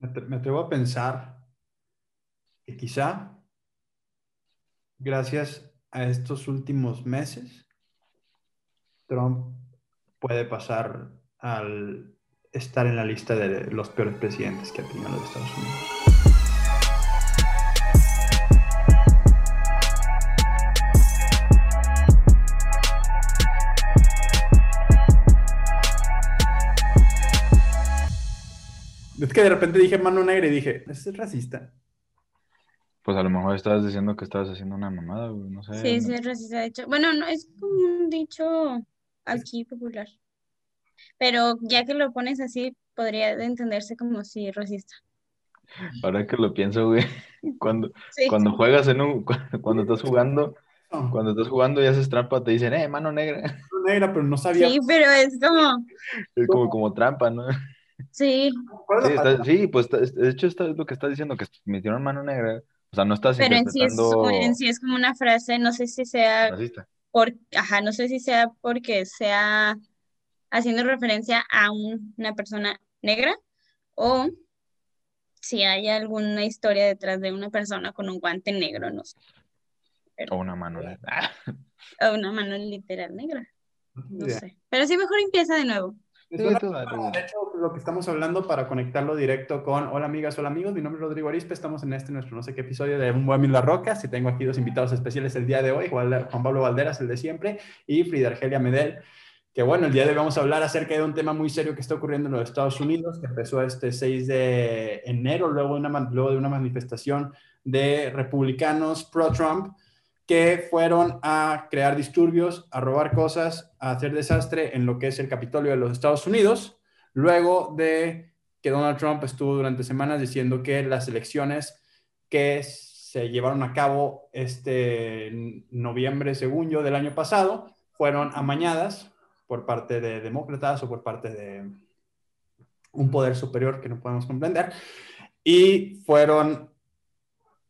Me atrevo a pensar que quizá, gracias a estos últimos meses, Trump puede pasar al estar en la lista de los peores presidentes que ha tenido los Estados Unidos. Es que de repente dije mano negra y dije, ¿es racista? Pues a lo mejor estabas diciendo que estabas haciendo una mamada, güey, no sé. Sí, sí, es racista, de hecho. Bueno, no, es como un dicho aquí popular. Pero ya que lo pones así, podría entenderse como si racista. Ahora que lo pienso, güey, cuando, cuando juegas en un, cuando estás jugando, cuando estás jugando y haces trampa, te dicen, eh, mano negra. Mano negra, pero no sabía. Sí, pero es como. Es como, como trampa, ¿no? Sí. Sí, pues de hecho esto es lo que estás diciendo, que metieron mano negra. O sea, no estás Pero en sí, es, en sí es como una frase, no sé si sea por, ajá, no sé si sea porque sea haciendo referencia a una persona negra o si hay alguna historia detrás de una persona con un guante negro, no sé. o una mano o una mano literal negra. No sé. Pero sí, mejor empieza de nuevo de hecho, lo que estamos hablando para conectarlo directo con Hola amigas, hola amigos, mi nombre es Rodrigo Arispe, estamos en este nuestro no sé qué episodio de Un Buen La Rocas y tengo aquí dos invitados especiales el día de hoy, Juan Pablo Valderas, el de siempre, y Frida Argelia Medel, que bueno, el día de hoy vamos a hablar acerca de un tema muy serio que está ocurriendo en los Estados Unidos, que empezó este 6 de enero, luego de una, luego de una manifestación de republicanos pro-Trump, que fueron a crear disturbios, a robar cosas, a hacer desastre en lo que es el Capitolio de los Estados Unidos, luego de que Donald Trump estuvo durante semanas diciendo que las elecciones que se llevaron a cabo este noviembre, según yo, del año pasado, fueron amañadas por parte de demócratas o por parte de un poder superior que no podemos comprender, y fueron,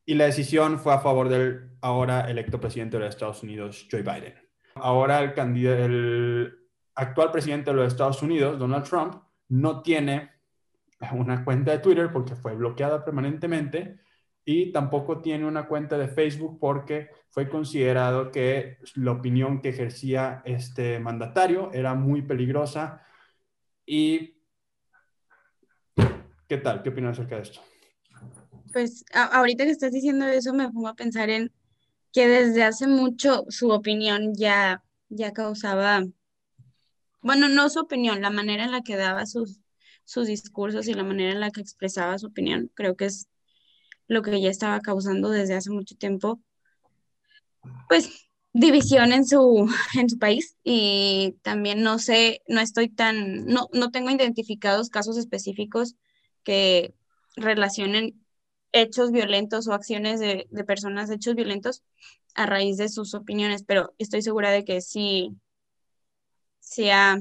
y la decisión fue a favor del ahora electo presidente de los Estados Unidos, Joe Biden. Ahora el, actual presidente de los Estados Unidos, Donald Trump, no tiene una cuenta de Twitter porque fue bloqueada permanentemente y tampoco tiene una cuenta de Facebook porque fue considerado que la opinión que ejercía este mandatario era muy peligrosa. ¿Y qué tal? ¿Qué opinas acerca de esto? Pues ahorita que estás diciendo eso me pongo a pensar en que desde hace mucho su opinión ya, ya causaba, bueno, no su opinión, la manera en la que daba sus, sus discursos y la manera en la que expresaba su opinión, creo que es lo que ya estaba causando desde hace mucho tiempo, pues división en su, en su país. Y también no sé, no estoy tan, no, no tengo identificados casos específicos que relacionen hechos violentos o acciones de, personas, hechos violentos a raíz de sus opiniones, pero estoy segura de que sí, sea,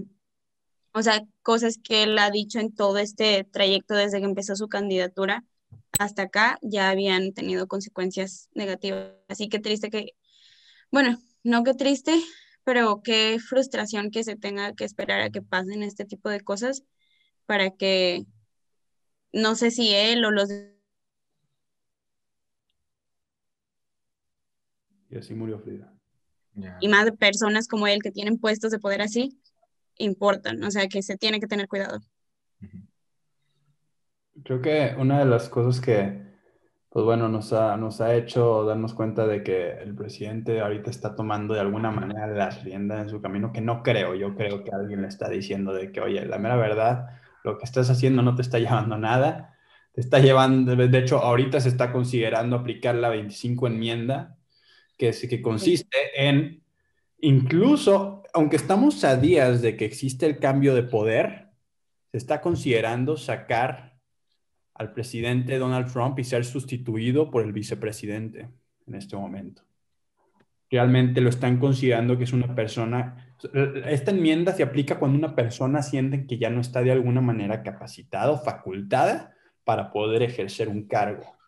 o sea, cosas que él ha dicho en todo este trayecto desde que empezó su candidatura hasta acá ya habían tenido consecuencias negativas. Así que triste que, bueno, no que triste, pero qué frustración que se tenga que esperar a que pasen este tipo de cosas para que, no sé si él o los Y así murió Frida. Y más personas como él que tienen puestos de poder así, importan, o sea que se tiene que tener cuidado. Creo que una de las cosas que, pues bueno, nos ha, nos ha hecho darnos cuenta de que el presidente ahorita está tomando de alguna manera las riendas en su camino, que no creo, yo creo que alguien le está diciendo de que, oye, la mera verdad, lo que estás haciendo no te está llevando nada, te está llevando, de hecho, ahorita se está considerando aplicar la 25 enmienda que, que consiste en, incluso, aunque estamos a días de que existe el cambio de poder, se está considerando sacar al presidente Donald Trump y ser sustituido por el vicepresidente en este momento. Realmente lo están considerando que es una persona, esta enmienda se aplica cuando una persona siente que ya no está de alguna manera capacitada o facultada para poder ejercer un cargo.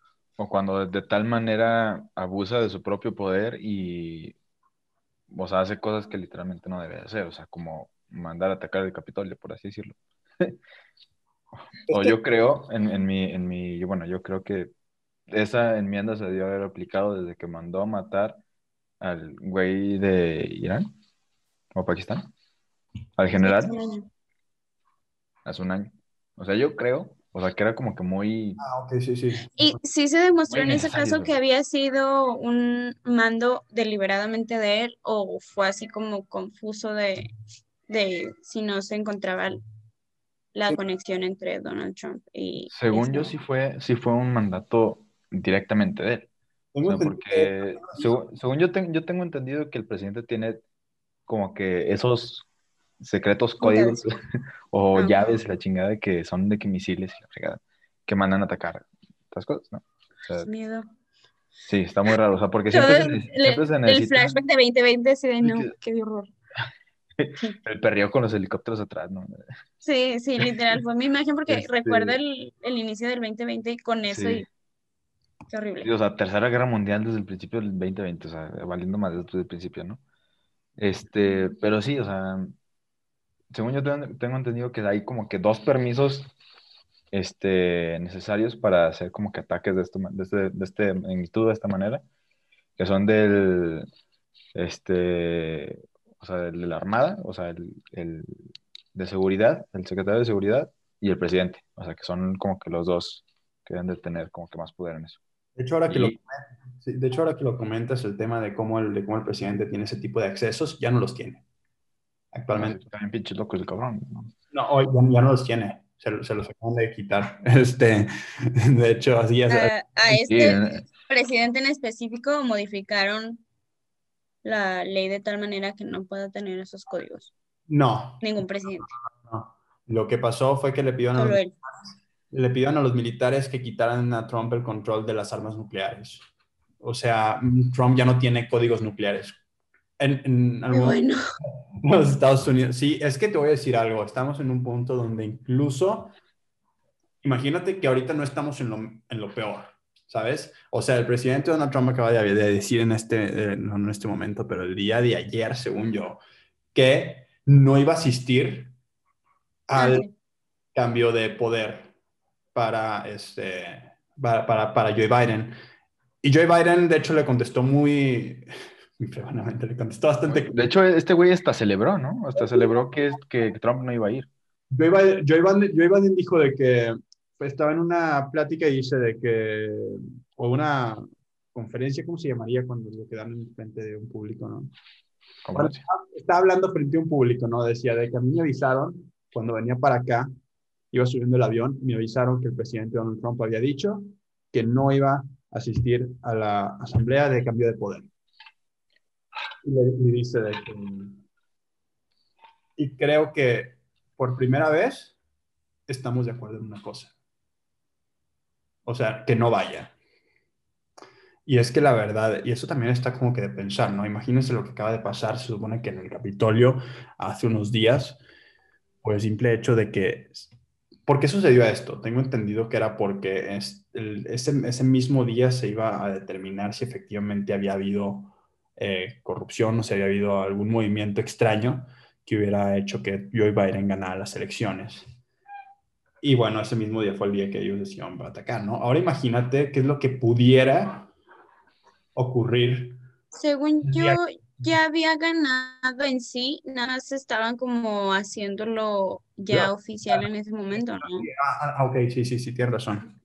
O cuando de, tal manera abusa de su propio poder y, o sea, hace cosas que literalmente no debe hacer, o sea, como mandar a atacar el Capitolio, por así decirlo. O yo creo, en, en, mi, en mi, bueno, yo creo que esa enmienda se debió haber aplicado desde que mandó a matar al güey de Irán o Pakistán, al general, hace un año. O sea, yo creo, o sea, que era como que muy... Ah, ok, sí, sí. Y sí se demostró en ese caso que había sido un mando deliberadamente de él o fue así como confuso de, de si no se encontraba la conexión entre Donald Trump y... Según yo sí fue, sí fue un mandato directamente de él. porque según, yo, tengo yo tengo entendido que el presidente tiene como que esos secretos códigos o ah. llaves, la chingada que son de que misiles y la fregada, que mandan a atacar estas cosas, ¿no? Miedo. Sí, está muy raro, o sea, porque siempre, se, necesita... El flashback de 2020, sí, de no, qué horror. el perreo con los helicópteros atrás, ¿no? Sí, sí, literal, fue mi imagen porque este recuerdo el, el, inicio del 2020 con eso y qué horrible. o sea, tercera guerra mundial desde el principio del 2020, o sea, valiendo más desde el principio, ¿no? Este, pero sí, o sea, según yo tengo, entendido que hay como que dos permisos este, necesarios para hacer como que ataques de, esto, de, este, de este magnitud, de esta manera, que son del, este, o sea, de la Armada, o sea, el, el, de seguridad, el secretario de seguridad y el presidente, o sea, que son como que los dos que deben de tener como que más poder en eso. De hecho, ahora que, lo, de hecho, ahora que lo comentas, el tema de cómo, el, de cómo el presidente tiene ese tipo de accesos, ya no los tiene. Actualmente. También pinche loco el cabrón. No, hoy ya, no los tiene. Se, se, los acaban de quitar. Este, de hecho, así es. a este eh. presidente en específico modificaron la ley de tal manera que no pueda tener esos códigos. No. Ningún presidente. No, Lo que pasó fue que le pidieron a, los, le pidieron a los militares que quitaran a Trump el control de las armas nucleares. O sea, Trump ya no tiene códigos nucleares. En, en bueno. los Estados Unidos. Sí, es que te voy a decir algo. Estamos en un punto donde incluso, imagínate que ahorita no estamos en lo, en lo peor ¿sabes? O sea, el presidente Donald Trump acaba de, decir en este, eh, no en este momento, pero el día de ayer, según yo, que no iba a asistir al cambio de poder para, este, para, para, para, Joe Biden. Y Joe Biden, de hecho, le contestó muy, muy le contestó bastante. De hecho, este güey hasta celebró, ¿no? Hasta celebró que, que Trump no iba a ir. Joe Biden, Joe Biden dijo de que estaba en una plática y dice de que, o una conferencia, ¿cómo se llamaría cuando lo quedan en frente de un público, no? estaba hablando frente a un público, ¿no? Decía de que a mí me avisaron cuando venía para acá, iba subiendo el avión, me avisaron que el presidente Donald Trump había dicho que no iba a asistir a la asamblea de cambio de poder. Y le, dice de que... Y creo que por primera vez estamos de acuerdo en una cosa o sea, que no vaya. Y es que la verdad, y eso también está como que de pensar, ¿no? Imagínense lo que acaba de pasar, se supone que en el Capitolio hace unos días, por el simple hecho de que, ¿por qué sucedió esto? Tengo entendido que era porque ese, ese, mismo día se iba a determinar si efectivamente había habido eh, corrupción o si había habido algún movimiento extraño que hubiera hecho que Joe Biden ganara las elecciones. Y bueno, ese mismo día fue el día que ellos decían atacar, ¿no? Ahora imagínate qué es lo que pudiera ocurrir. Según yo, ya había ganado en sí, nada más estaban como haciéndolo ya oficial en ese momento, ¿no? Ah, ah, ok, sí, sí, sí, tienes razón.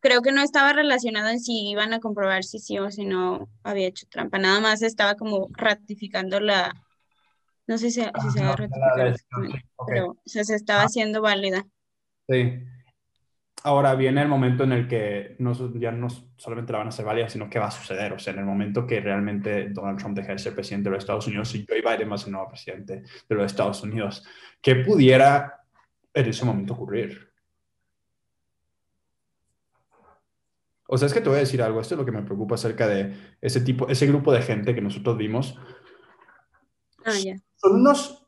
Creo que no estaba relacionado en si iban a comprobar si sí o si no había hecho trampa, nada más estaba como ratificando la, no sé si, si se había ratificado, pero o sea, se estaba haciendo válida. Sí. Ahora viene el momento en el que no, ya no solamente la van a hacer válida, sino que va a suceder. O sea, en el momento que realmente Donald Trump deje de ser presidente de los Estados Unidos y Joe Biden va a ser nuevo presidente de los Estados Unidos, ¿qué pudiera en ese momento ocurrir? O sea, es que te voy a decir algo. Esto es lo que me preocupa acerca de ese tipo, ese grupo de gente que nosotros vimos. Ah, ya. Son unos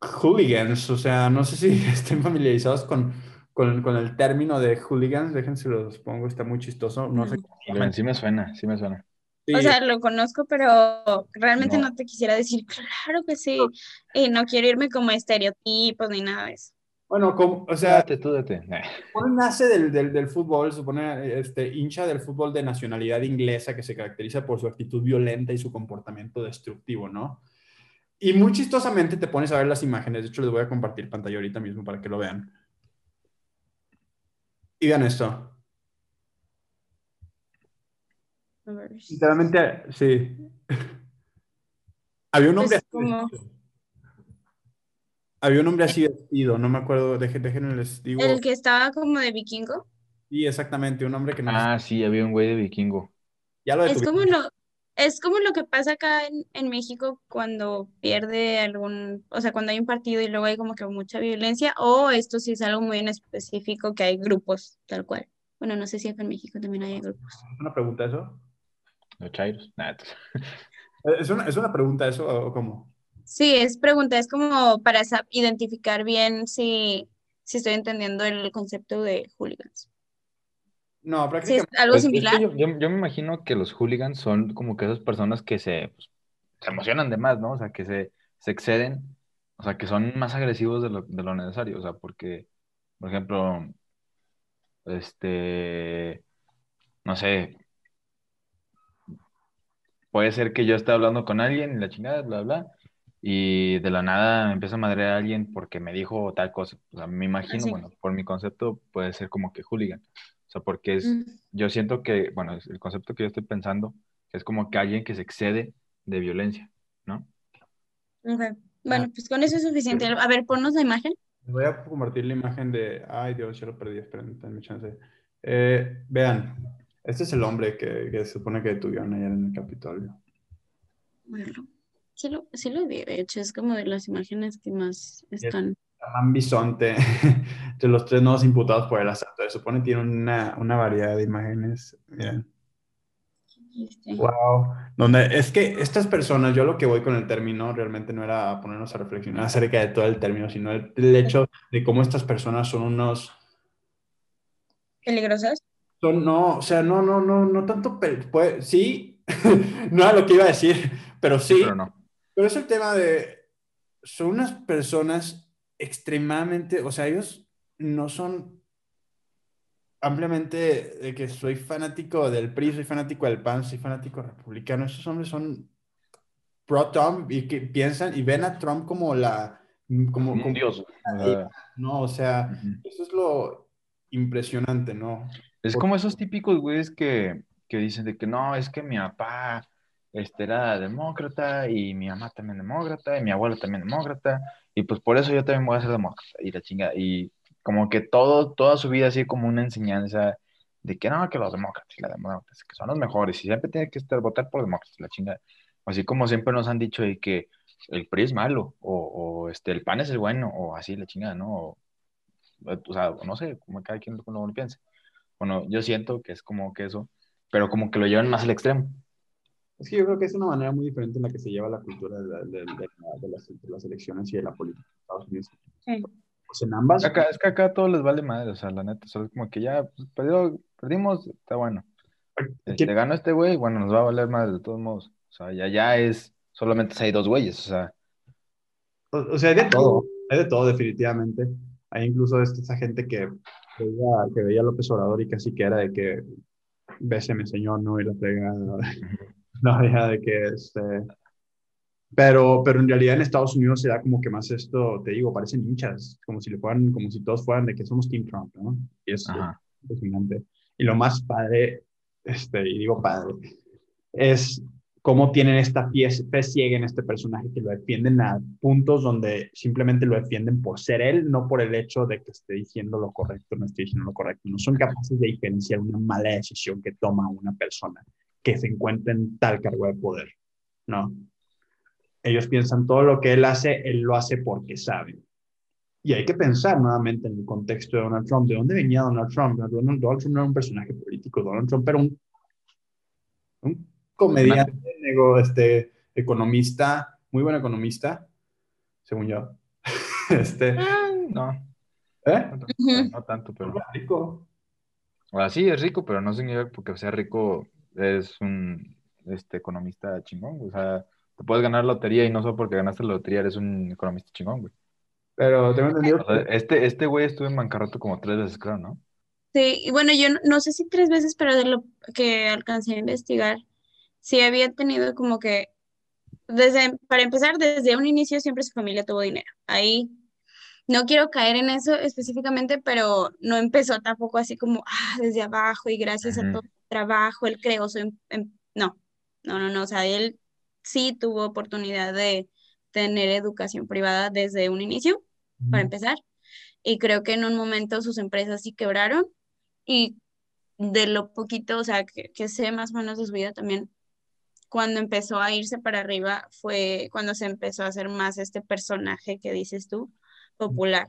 hooligans. O sea, no sé si estén familiarizados con con, con, el término de hooligans, déjense los pongo, está muy chistoso. No sé cómo Sí me suena, sí me suena. O sea, lo conozco, pero realmente no. te quisiera decir, claro que sí. Y no quiero irme como estereotipos ni nada de eso. Bueno, como, o sea, Date, tú nace del, del, del fútbol, supone este, hincha del fútbol de nacionalidad inglesa que se caracteriza por su actitud violenta y su comportamiento destructivo, ¿no? Y muy chistosamente te pones a ver las imágenes, de hecho les voy a compartir pantalla ahorita mismo para que lo vean. Y vean esto. Literalmente, sí. Había un hombre Es así como- vestido. Había un hombre así vestido, no me acuerdo, dejen, déjenme les digo. El que estaba como de vikingo. Sí, exactamente, un hombre que no Ah, sí, había un güey de vikingo. ya lo Es como lo, es como lo que pasa acá en, en México cuando pierde algún, o sea, cuando hay un partido y luego hay como que mucha violencia, o esto sí es algo muy en específico que hay grupos, tal cual. Bueno, no sé si acá en México también hay grupos. ¿Es una pregunta eso? Los chairos. Nah, t- ¿Es una, es una pregunta eso o cómo? Sí, es pregunta, es como para identificar bien si, si estoy entendiendo el concepto de hooligans. No, prácticamente. algo Pues, es que similar. yo, yo- yo me imagino que los hooligans son como que esas personas que se, pues, se emocionan de más, ¿no? O sea, que se, se exceden, o sea, que son más agresivos de lo, de lo necesario, o sea, porque, por ejemplo, este, no sé, puede ser que yo esté hablando con alguien y la chingada, bla, bla, y de la nada me empieza a madrear a alguien porque me dijo tal cosa. O sea, me imagino, sí. bueno, por mi concepto puede ser como que hooligan. O sea, porque es, Mm, yo siento que, bueno, es el concepto que yo estoy pensando es como que alguien que se excede de violencia, ¿no? ok. Bueno, pues con eso es suficiente. A ver, ponnos la imagen. Voy a compartir la imagen de. Ay, Dios, ya lo perdí. Esperen, denme chance. Eh, vean, este es el hombre que, que se supone que detuvieron ayer en el Capitolio. Bueno, sí lo, sí lo vi, de hecho, es como de las imágenes que más están. Germán Bisonte, de los tres nuevos imputados por el asalto. Se supone que tiene una, una variedad de imágenes. Miren. este, Wow. Donde es que estas personas, yo lo que voy con el término realmente no era ponernos a reflexionar acerca de todo el término, sino el, el hecho de cómo estas personas son unos, ¿Peligrosas? son, no, o sea, no, no, no, no tanto, pues, sí, no era lo que iba a decir, pero sí, Pero no. Pero es el tema de, son unas personas extremadamente, o sea, ellos no son ampliamente de que soy fanático del PRI, soy fanático del PAN, soy fanático republicano. Estos hombres son pro Trump y que piensan y ven a Trump como la, como, Como dios. o sea, no, o sea, ujú. eso es lo impresionante, ¿no? Es Por- como esos típicos güeyes que, que dicen de que no, es que mi papá este, era demócrata y mi mamá también demócrata y mi abuelo también demócrata y pues por eso yo también voy a ser demócrata y la chinga y como que todo, toda su vida así como una enseñanza de que no, que los demócratas y las demócratas, que son los mejores y siempre tiene que estar, votar por demócratas, la chinga. Así como siempre nos han dicho de que el PRI es malo o, este, el PAN es el bueno o así la chingada, ¿no? O, o sea, no sé, como cada quien lo, lo piense. Bueno, yo siento que es como que eso, pero como que lo llevan más al extremo. Es que yo creo que es una manera muy diferente en la que se lleva la cultura de, la- de- de la- de las, de las elecciones y de la política de Estados Unidos. Sí. Pues en ambas, Acá, es que acá a todos les vale madre, o sea, la neta, solo es como que ya pues, perdió, perdimos, está bueno. Este, ganó este güey, bueno, nos va a valer madre de todos modos. O sea, ya, ya es, solamente hay dos güeyes, o sea, O, o sea, hay de todo, hay de todo definitivamente. Hay incluso esta, esta gente que veía, que veía a López Obrador y casi que era de que béseme señor, ¿no? Y la fregada. No había de que este... Pero, pero en realidad en Estados Unidos se da como que más esto, te digo, parecen hinchas, como si le fueran, como si todos fueran de que somos Team Trump, ¿no? Y es impresionante. Y lo más padre, este, y digo padre, es cómo tienen esta fe, fe ciega en este personaje que lo defienden a puntos donde simplemente lo defienden por ser él, no por el hecho de que esté diciendo lo correcto, no esté diciendo lo correcto. No son capaces de diferenciar una mala decisión que toma una persona que se encuentra en tal cargo de poder, ¿no? Ellos piensan todo lo que él hace, él lo hace porque sabe. Y hay que pensar nuevamente en el contexto de Donald Trump. ¿De dónde venía Donald Trump? Donald, Donald Trump no era un personaje político. Donald Trump era un, un comediante, nego, este, economista, muy buen economista, según yo. este, Ah, no, ¿eh? no, no tanto, pero. Rico. O sea, sí, es rico, pero no significa porque sea rico es un este, economista chingón, güey. O sea, te puedes ganar lotería y no solo porque ganaste la lotería eres un economista chingón, güey. Pero tengo entendido O sea, este, este güey estuvo en bancarrota como tres veces, creo, ¿no? Sí, y bueno, yo no, no sé si tres veces, pero de lo que alcancé a investigar, sí había tenido como que, desde, para empezar, desde un inicio siempre su familia tuvo dinero. Ahí no quiero caer en eso específicamente, pero no empezó tampoco así como, ah, desde abajo y gracias a Ujú. Trabajo, él creó su... em- em- no, no, no, no, o sea, él sí tuvo oportunidad de tener educación privada desde un inicio, para empezar, y creo que en un momento sus empresas sí quebraron y de lo poquito, o sea, que, que sé más o menos de su vida también, cuando empezó a irse para arriba fue cuando se empezó a hacer más este personaje que dices tú, popular.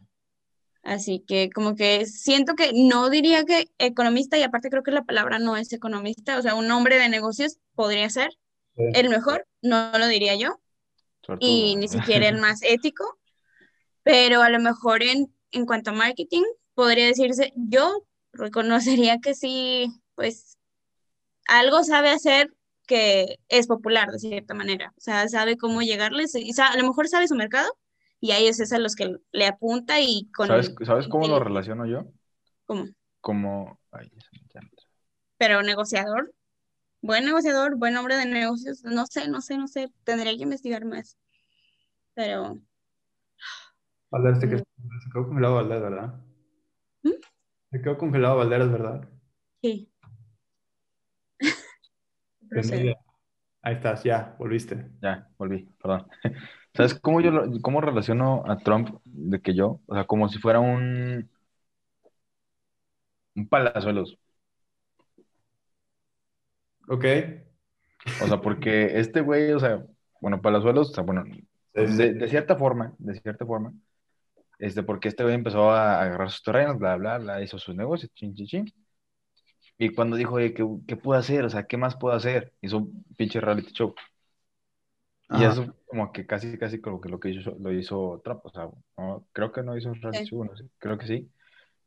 Así que como que siento que no diría que economista, y aparte creo que la palabra no es economista, o sea, un hombre de negocios podría ser Sí. el mejor, no lo diría yo, y ni siquiera el más ético, pero a lo mejor en, en cuanto a marketing, podría decirse, yo reconocería que sí, pues algo sabe hacer que es popular de cierta manera, o sea, sabe cómo llegarles, y a lo mejor sabe su mercado, y a ellos es a los que le apunta y con... ¿Sabes, ¿sabes cómo lo relaciono yo? ¿cómo? Como... Ay, Pero negociador, buen negociador, buen hombre de negocios, no sé, no sé, no sé, tendría que investigar más, pero... Valderas, te Mm. quedó, se quedó congelado Valderas, ¿verdad? ¿Mm? Se quedó congelado Valderas, ¿verdad? Sí. Ahí estás, ya, volviste. Ya, volví, perdón. ¿Sabes cómo yo lo- cómo relaciono a Trump de que yo? O sea, como si fuera un un palazuelos. Ok. O sea, porque este güey, o sea, bueno, palazuelos, o sea, bueno, de cierta forma, de cierta forma, este, porque este güey empezó a agarrar sus terrenos, bla, bla, bla, hizo sus negocios, chin, chin, chin. Y cuando dijo, oye, ¿qué, qué puedo hacer? O sea, ¿qué más puedo hacer? Hizo un pinche reality show. Y Ajá. eso como que casi, casi como que lo que hizo, lo hizo Trump. O sea, no, creo que no hizo un reality Sí. creo que sí.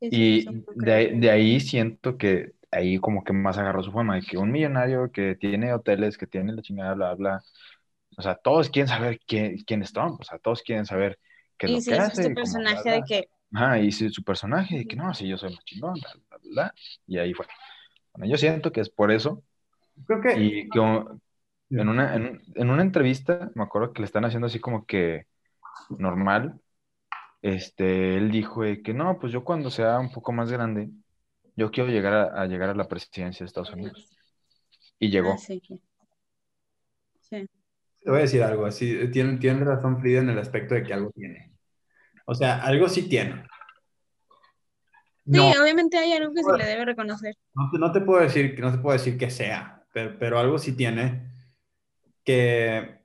Sí, sí, Y de de ahí siento que ahí como que más agarró su fama, de que un millonario que tiene hoteles, que tiene la chingada, bla, bla. O sea, todos quieren saber quién, quién es Trump, o sea, todos quieren saber qué es Y lo que es hace. y como bla, personaje bla. de que, Ajá, y sí, su personaje, de que no, sí, yo soy más chingón, bla, bla, bla. Y ahí fue. Bueno, yo siento que es por eso. Creo que. Y que en una, en, en una entrevista, me acuerdo que le están haciendo así como que normal. Este, él dijo de que no, pues yo cuando sea un poco más grande, yo quiero llegar a, a llegar a la presidencia de Estados Unidos. Y llegó. ah, sí, sí. Te voy a decir algo, así, tiene, tiene razón Frida en el aspecto de que algo tiene. O sea, algo sí tiene. No, Sí, obviamente hay algo que se le debe reconocer. no, te- no te puedo decir, no te puedo decir que sea, pero, pero algo sí tiene que,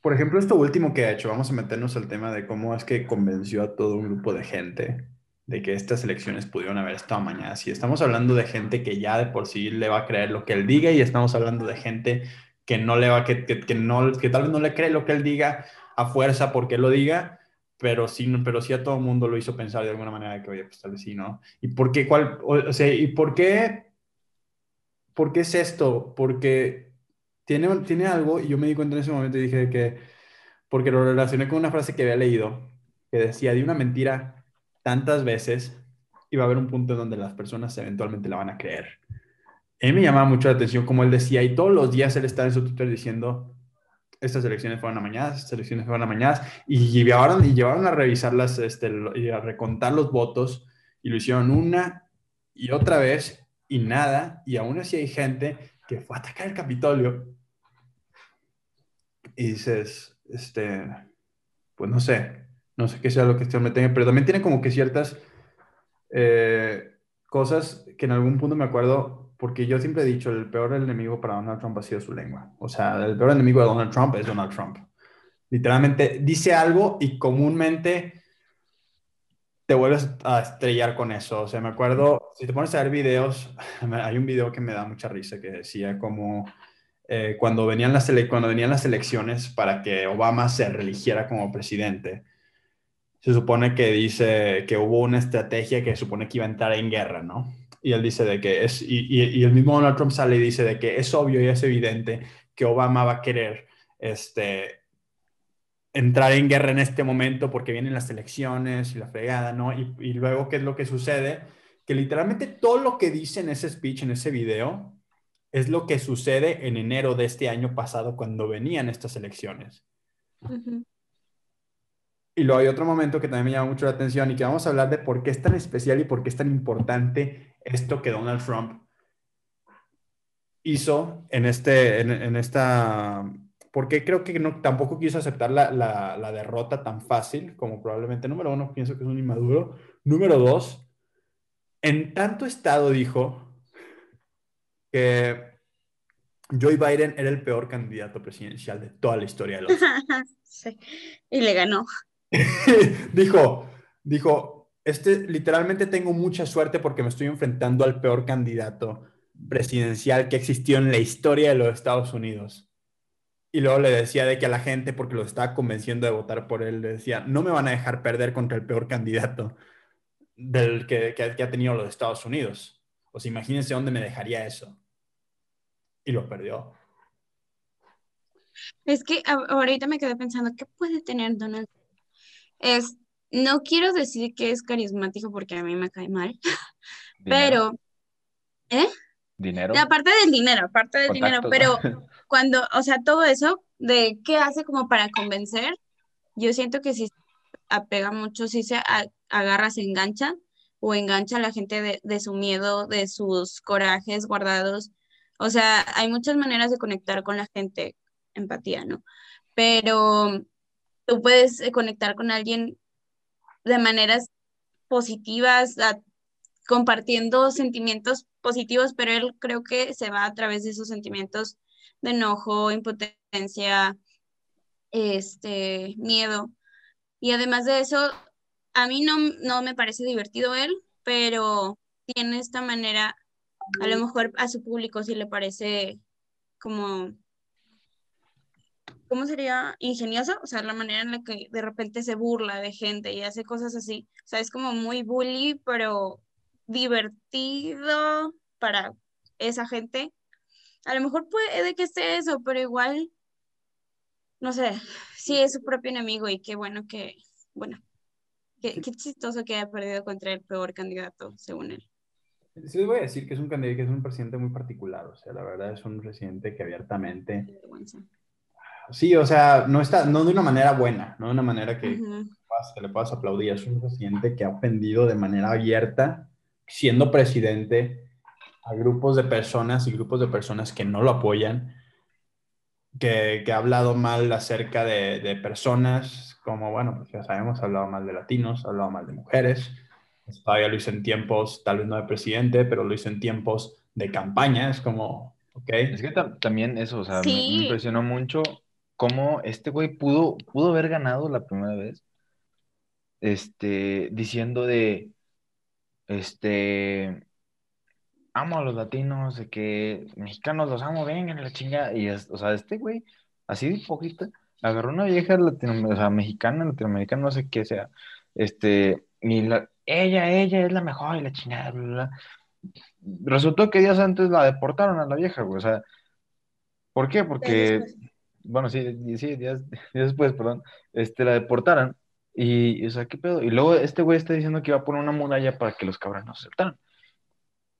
por ejemplo, esto último que ha hecho, vamos a meternos al tema de cómo es que convenció a todo un grupo de gente de que estas elecciones pudieron haber estado mañana. Si estamos hablando de gente que ya de por sí le va a creer lo que él diga y estamos hablando de gente que no le va, que, que, no, que tal vez no le cree lo que él diga a fuerza porque lo diga, pero sí, pero sí a todo el mundo lo hizo pensar de alguna manera que, oye, pues tal vez sí, ¿no? ¿Y por qué, cuál, o, o sea, y por qué, por qué es esto? Porque tiene, tiene algo, y yo me di cuenta en ese momento y dije que, porque lo relacioné con una frase que había leído, que decía, di una mentira tantas veces va a haber un punto en donde las personas eventualmente la van a creer. A mí me llamaba mucho la atención como él decía, y todos los días él estaba en su Twitter diciendo, estas elecciones fueron amañadas, estas elecciones fueron amañadas, y llevaron, y llevaron a revisarlas este, y a recontar los votos, y lo hicieron una y otra vez, y nada, y aún así hay gente que fue a atacar el Capitolio, y dices, este, pues no sé, no sé qué sea lo que este hombre tenga, pero también tiene como que ciertas eh, cosas que en algún punto me acuerdo, porque yo siempre he dicho, el peor enemigo para Donald Trump ha sido su lengua. O sea, el peor enemigo de Donald Trump es Donald Trump. Literalmente dice algo y comúnmente te vuelves a estrellar con eso. O sea, me acuerdo, si te pones a ver videos, hay un video que me da mucha risa que decía como eh, cuando, venían las cuando venían las elecciones para que Obama se religiera como presidente, se supone que dice que hubo una estrategia que supone que iba a entrar en guerra, ¿no? Y él dice de que es, y, y, y el mismo Donald Trump sale y dice de que es obvio y es evidente que Obama va a querer, este, entrar en guerra en este momento porque vienen las elecciones y la fregada, ¿no? Y, y luego, ¿qué es lo que sucede? Que literalmente todo lo que dice en ese speech, en ese video, es lo que sucede en enero de este año pasado cuando venían estas elecciones. Y luego hay otro momento que también me llama mucho la atención y que vamos a hablar de por qué es tan especial y por qué es tan importante esto que Donald Trump hizo en, este, en, esta... Porque creo que no, tampoco quiso aceptar la, la, derrota tan fácil como probablemente, número uno, pienso que es un inmaduro. Número dos, en tanto estado dijo que Joe Biden era el peor candidato presidencial de toda la historia de los sí. Y le ganó. dijo, dijo, este, literalmente tengo mucha suerte porque me estoy enfrentando al peor candidato presidencial que existió en la historia de los Estados Unidos. Y luego le decía de que a la gente, porque lo estaba convenciendo de votar por él, le decía, no me van a dejar perder contra el peor candidato del que, que, ha tenido los Estados Unidos. O sea, imagínense dónde me dejaría eso. Y lo perdió. Es que ahorita me quedé pensando, ¿qué puede tener Donald es, no quiero decir que es carismático porque a mí me cae mal, pero, ¿eh? Dinero. aparte del dinero, aparte del dinero, pero cuando, o sea, todo eso de qué hace como para convencer, yo siento que si apega mucho, si se agarra, se engancha o engancha a la gente de, de su miedo, de sus corajes guardados. O sea, hay muchas maneras de conectar con la gente, empatía, ¿no? Pero tú puedes eh, conectar con alguien de maneras positivas, compartiendo sentimientos positivos, pero él creo que se va a través de esos sentimientos de enojo, impotencia, este, miedo. Y además de eso, a mí no, no me parece divertido él, pero tiene esta manera, a lo mejor a su público sí le parece como ¿cómo sería? Ingenioso, o sea, la manera en la que de repente se burla de gente y hace cosas así. O sea, es como muy bully, pero divertido para esa gente. A lo mejor puede que esté eso, pero igual, no sé, sí es su propio enemigo y qué bueno que, bueno, qué, chistoso que haya perdido contra el peor candidato, según él. Sí, les voy a decir que es un candidato, que es un presidente muy particular, o sea, la verdad es un presidente que abiertamente Sí, o sea, no está, no de una manera buena, no de una manera que, le puedas aplaudir. Es un presidente que ha ofendido de manera abierta, siendo presidente, a grupos de personas y grupos de personas que no lo apoyan, que, que ha hablado mal acerca de, de, personas, como, bueno, pues ya sabemos, ha hablado mal de latinos, ha hablado mal de mujeres. Todavía lo hizo en tiempos, tal vez no de presidente, pero lo hizo en tiempos de campaña, es como, ok. Es que también eso, o sea, me impresionó mucho cómo este güey pudo, pudo haber ganado la primera vez, este, diciendo de, este, amo a los latinos, de que mexicanos los amo, vengan la chingada, y, es, o sea, este güey, así de hipócrita, agarró una vieja latino, o sea, mexicana, latinoamericana, no sé qué sea, este, y la, ella, ella es la mejor, y la chingada, bla, bla. Resultó que días antes la deportaron a la vieja, güey, o sea, ¿por qué? Porque bueno, sí, sí, días, después, perdón, este, la deportaran. Y, o sea, ¿qué pedo? Y luego este güey está diciendo que iba a poner una muralla para que los cabrones no se saltaran.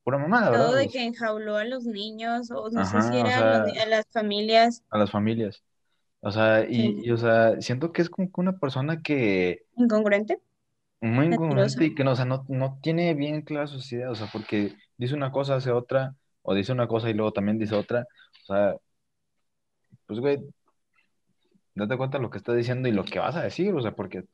Pura mamada, ¿verdad? Todo de que enjauló a los niños, o no sé si era a, las familias. A las familias. O sea, y, o sea, siento que es como que una persona que... Incongruente. Muy incongruente y que no, o sea, no, no tiene bien claras sus ideas, o sea, porque dice una cosa, hace otra, o dice una cosa y luego también dice otra. O sea, pues, güey, date cuenta de lo que estás diciendo y lo que vas a decir, o sea, porque, o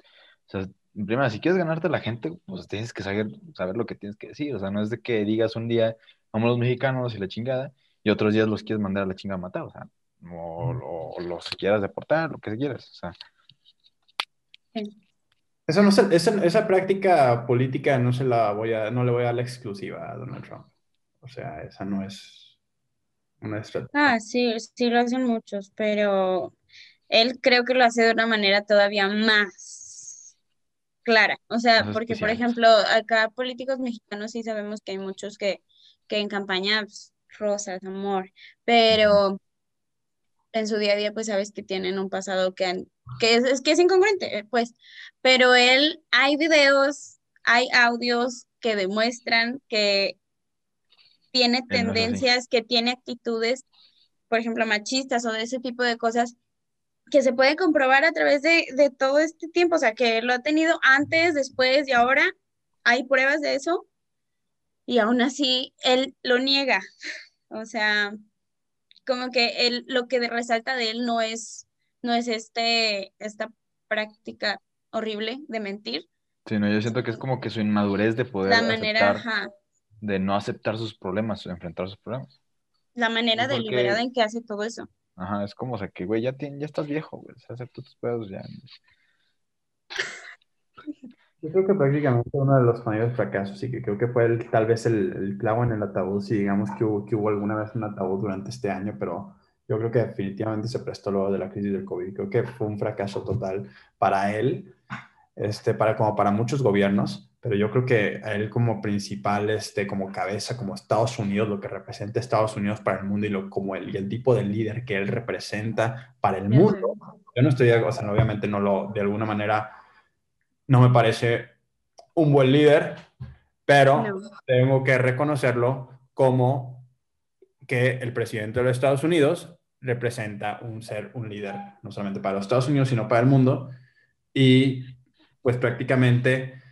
sea, primero, si quieres ganarte a la gente, pues tienes que saber, saber lo que tienes que decir, o sea, no es de que digas un día, vamos los mexicanos y la chingada, y otros días los quieres mandar a la chingada a matar, o sea, o, los quieras deportar, lo que quieras, o sea. Eso no esa, esa, práctica política no se la voy a, no le voy a dar la exclusiva a Donald Trump. O sea, esa no es Ah, sí, sí lo hacen muchos, pero él creo que lo hace de una manera todavía más clara. O sea, porque por ejemplo, acá políticos mexicanos sí sabemos que hay muchos que, que en campaña, pues, rosas, amor, pero en su día a día, pues sabes que tienen un pasado que, han, que, es, que es incongruente, eh, pues, pero él, hay videos, hay audios que demuestran que tiene tendencias, que tiene actitudes, por ejemplo, machistas o de ese tipo de cosas que se puede comprobar a través de, de todo este tiempo, o sea, que lo ha tenido antes, después y ahora, hay pruebas de eso, y aún así él lo niega, o sea, como que él, lo que resalta de él no es, no es este, esta práctica horrible de mentir. Sí, no, yo siento que es como que su inmadurez de poder la manera, ajá. de no aceptar sus problemas, enfrentar sus problemas. La manera deliberada en que hace todo eso. Ajá, es como, o sea, que, güey, ya, ya estás viejo, güey, o sea, acepta tus pedos ya. Yo creo que prácticamente uno de los mayores fracasos y que creo que fue el, tal vez el, el, clavo en el ataúd, si digamos que hubo, que hubo alguna vez un ataúd durante este año, pero yo creo que definitivamente se prestó luego de la crisis del COVID. Creo que fue un fracaso total para él, este, para, como para muchos gobiernos, pero yo creo que él como principal, este, como cabeza, como Estados Unidos, lo que representa Estados Unidos para el mundo y, lo, como el, y el tipo de líder que él representa para el mundo. Yo no estoy, o sea, obviamente no lo, de alguna manera no me parece un buen líder, pero tengo que reconocerlo como que el presidente de los Estados Unidos representa un ser, un líder, no solamente para los Estados Unidos, sino para el mundo. Y pues prácticamente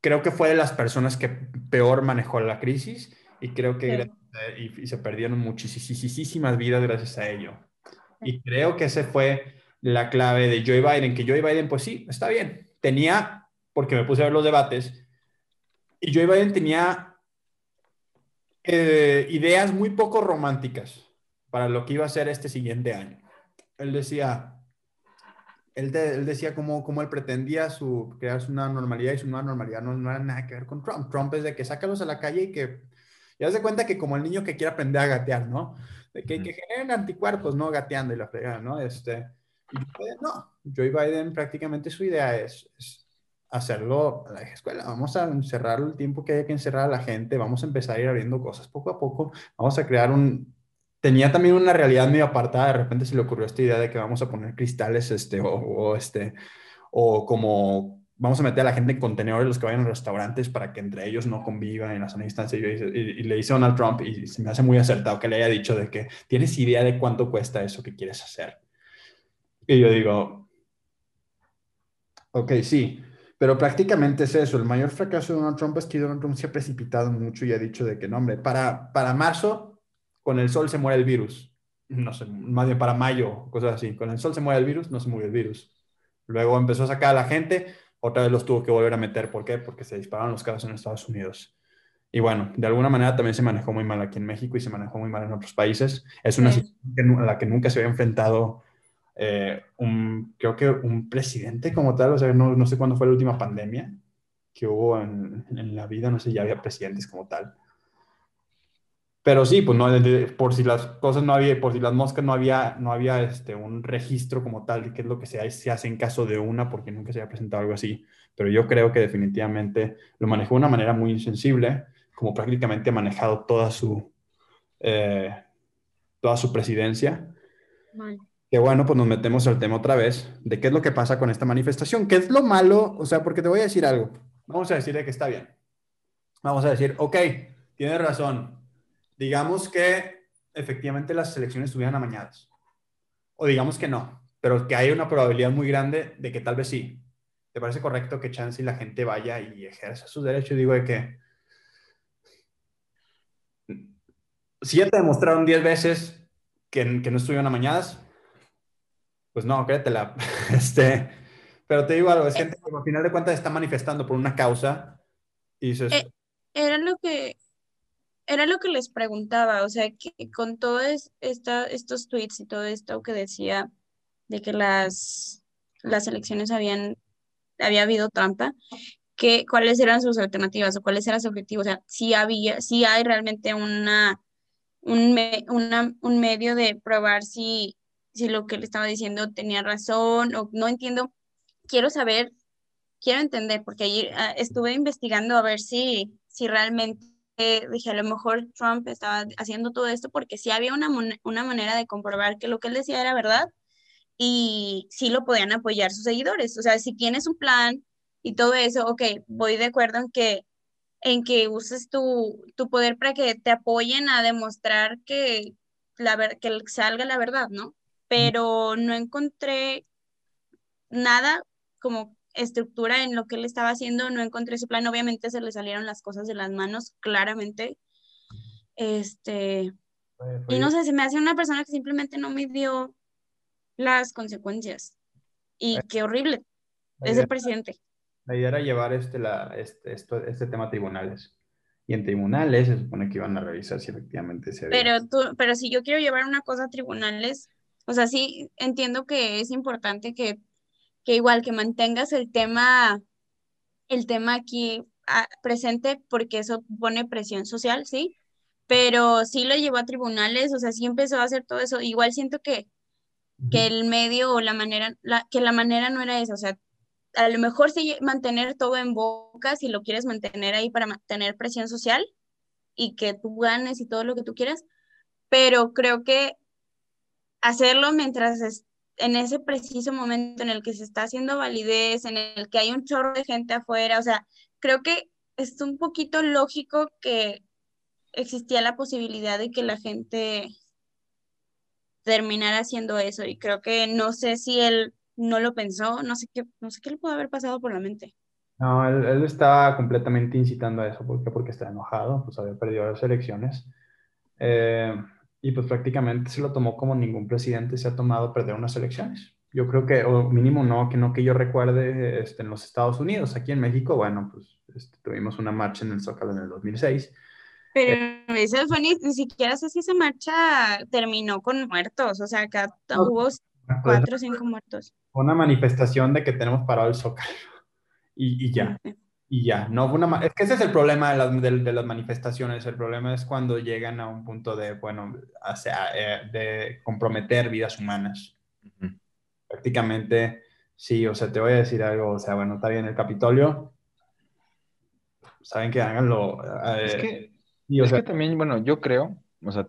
creo que fue de las personas que peor manejó la crisis y creo que y, y, se perdieron muchísimas vidas gracias a ello. Y creo que ese fue la clave de Joe Biden, que Joe Biden, pues sí, está bien. Tenía, porque me puse a ver los debates, y Joe Biden tenía eh, ideas muy poco románticas para lo que iba a ser este siguiente año. Él decía, él, él decía cómo, cómo, él pretendía su, crear una normalidad y su nueva normalidad no, no era nada que ver con Trump. Trump es de que sácalos a la calle y que ya se cuenta que como el niño que quiere aprender a gatear, ¿no? De que, que generen anticuerpos, ¿no? Gateando y la fregada, ¿no? Este, no, Joe Biden prácticamente su idea es, hacerlo a la escuela. Vamos a encerrar el tiempo que haya que encerrar a la gente, vamos a empezar a ir abriendo cosas poco a poco, vamos a crear un... Tenía también una realidad medio apartada, de repente se le ocurrió esta idea de que vamos a poner cristales, este, o, este, o como vamos a meter a la gente en contenedores los que vayan a restaurantes para que entre ellos no convivan en la zona distancia. Y, le dice Donald Trump, y se me hace muy acertado que le haya dicho de que tienes idea de cuánto cuesta eso que quieres hacer. Y yo digo, ok, sí, pero prácticamente es eso. El mayor fracaso de Donald Trump es que Donald Trump se ha precipitado mucho y ha dicho de que no, hombre, para, para marzo con el sol se muere el virus. No sé, más bien para mayo, cosas así. Con el sol se muere el virus, no se muere el virus. Luego empezó a sacar a la gente, otra vez los tuvo que volver a meter. ¿Por qué? Porque se dispararon los casos en Estados Unidos. Y bueno, de alguna manera también se manejó muy mal aquí en México y se manejó muy mal en otros países. Es una situación a la que nunca se había enfrentado eh, un, creo que un presidente como tal, o sea, no, no, sé cuándo fue la última pandemia que hubo en, en, la vida, no sé, ya había presidentes como tal. Pero sí, pues no, por si las cosas no había, por si las moscas no había, no había este, un registro como tal de qué es lo que se, se hace en caso de una, porque nunca se había presentado algo así. Pero yo creo que definitivamente lo manejó de una manera muy insensible, como prácticamente ha manejado toda su, eh, toda su presidencia. Vale que bueno, pues nos metemos al tema otra vez de qué es lo que pasa con esta manifestación, qué es lo malo, o sea, porque te voy a decir algo, vamos a decirle que está bien, vamos a decir, ok, tienes razón, digamos que efectivamente las elecciones estuvieran amañadas, o digamos que no, pero que hay una probabilidad muy grande de que tal vez sí. ¿Te parece correcto que chance y la gente vaya y ejerza sus derechos? Digo de que si ya te demostraron 10 veces que, que no estuvieron amañadas, pues no, créetela. Este, pero te digo algo, es gente que al final de cuentas está manifestando por una causa y dices... Eh, era lo que era lo que les preguntaba, o sea, que con todos estos tweets y todo esto que decía de que las, las elecciones habían, había habido trampa, que, cuáles eran sus alternativas o cuáles eran sus objetivos, o sea, si había, si hay realmente una, un, una, un medio de probar si si lo que le estaba diciendo tenía razón o no entiendo. Quiero saber, quiero entender, porque ayer ah, estuve investigando a ver si, si realmente dije, a lo mejor Trump estaba haciendo todo esto porque sí había una, una manera de comprobar que lo que él decía era verdad y sí lo podían apoyar sus seguidores. O sea, si tienes un plan y todo eso, ok, voy de acuerdo en que, en que uses tu, tu poder para que te apoyen a demostrar que, la que salga la verdad, ¿no? Pero no encontré nada como estructura en lo que él estaba haciendo, no encontré su plan, obviamente se le salieron las cosas de las manos, claramente. Este, y no sé, se me hace una persona que simplemente no midió las consecuencias. Y qué horrible, es el presidente. La idea era llevar este, la, este, esto, este tema a tribunales. Y en tribunales se supone que iban a revisar si efectivamente se Pero, tú, pero si yo quiero llevar una cosa a tribunales, o sea, sí entiendo que es importante que que igual que mantengas el tema, el tema aquí ah, presente porque eso pone presión social, ¿sí? Pero sí lo llevó a tribunales, o sea, sí empezó a hacer todo eso. Igual siento que, que el medio o la manera, la, que la manera no era esa, o sea, a lo mejor sí mantener todo en boca si lo quieres mantener ahí para mantener presión social y que tú ganes y todo lo que tú quieras, pero creo que hacerlo mientras en ese preciso momento en el que se está haciendo validez, en el que hay un chorro de gente afuera, o sea, creo que es un poquito lógico que existía la posibilidad de que la gente terminara haciendo eso y creo que no sé si él no lo pensó, no sé qué, no sé qué le pudo haber pasado por la mente. No, él, él estaba completamente incitando a eso, ¿por qué? Porque está enojado, pues había perdido las elecciones. Eh, y pues prácticamente se lo tomó como ningún presidente se ha tomado perder unas elecciones. Yo creo que, o mínimo no, que no que yo recuerde este, en los Estados Unidos. Aquí en México, bueno, pues este, tuvimos una marcha en el Zócalo en el 2006. Pero eso fue ni, siquiera sé si esa marcha terminó con muertos, o sea, acá hubo cuatro o cinco muertos. Una manifestación de que tenemos parado el Zócalo y, y ya y ya, no una... Es que ese es el problema de las, de, las, manifestaciones, el problema es cuando llegan a un punto de, bueno, sea, eh, de comprometer vidas humanas. Prácticamente, sí, o sea, te voy a decir algo, o sea, bueno, está bien el Capitolio, saben que háganlo. Eh, es que, es que también, bueno, yo creo, o sea,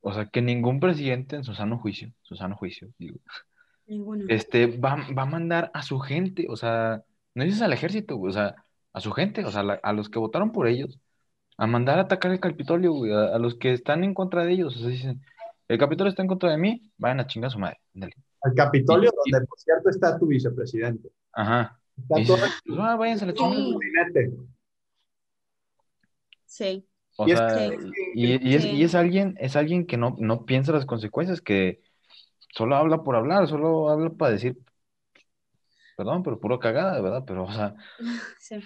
o sea, que ningún presidente en su sano juicio, su sano juicio, digo, Ninguno. este, va, va a mandar a su gente, o sea, no dices al ejército, o sea, a su gente, o sea, a los que votaron por ellos, a mandar a atacar el Capitolio, a, los que están en contra de ellos. O sea, dicen, el Capitolio está en contra de mí, vayan a chingar a su madre. Al Capitolio, donde por cierto está tu vicepresidente. Ajá. Está y todo... pues, ah, váyanse a la chingada. Sí. O y sea, es y, es, y, es, alguien, es alguien que no, no piensa las consecuencias, que solo habla por hablar, solo habla para decir, perdón, pero puro cagada, ¿verdad? Pero, o sea, sí.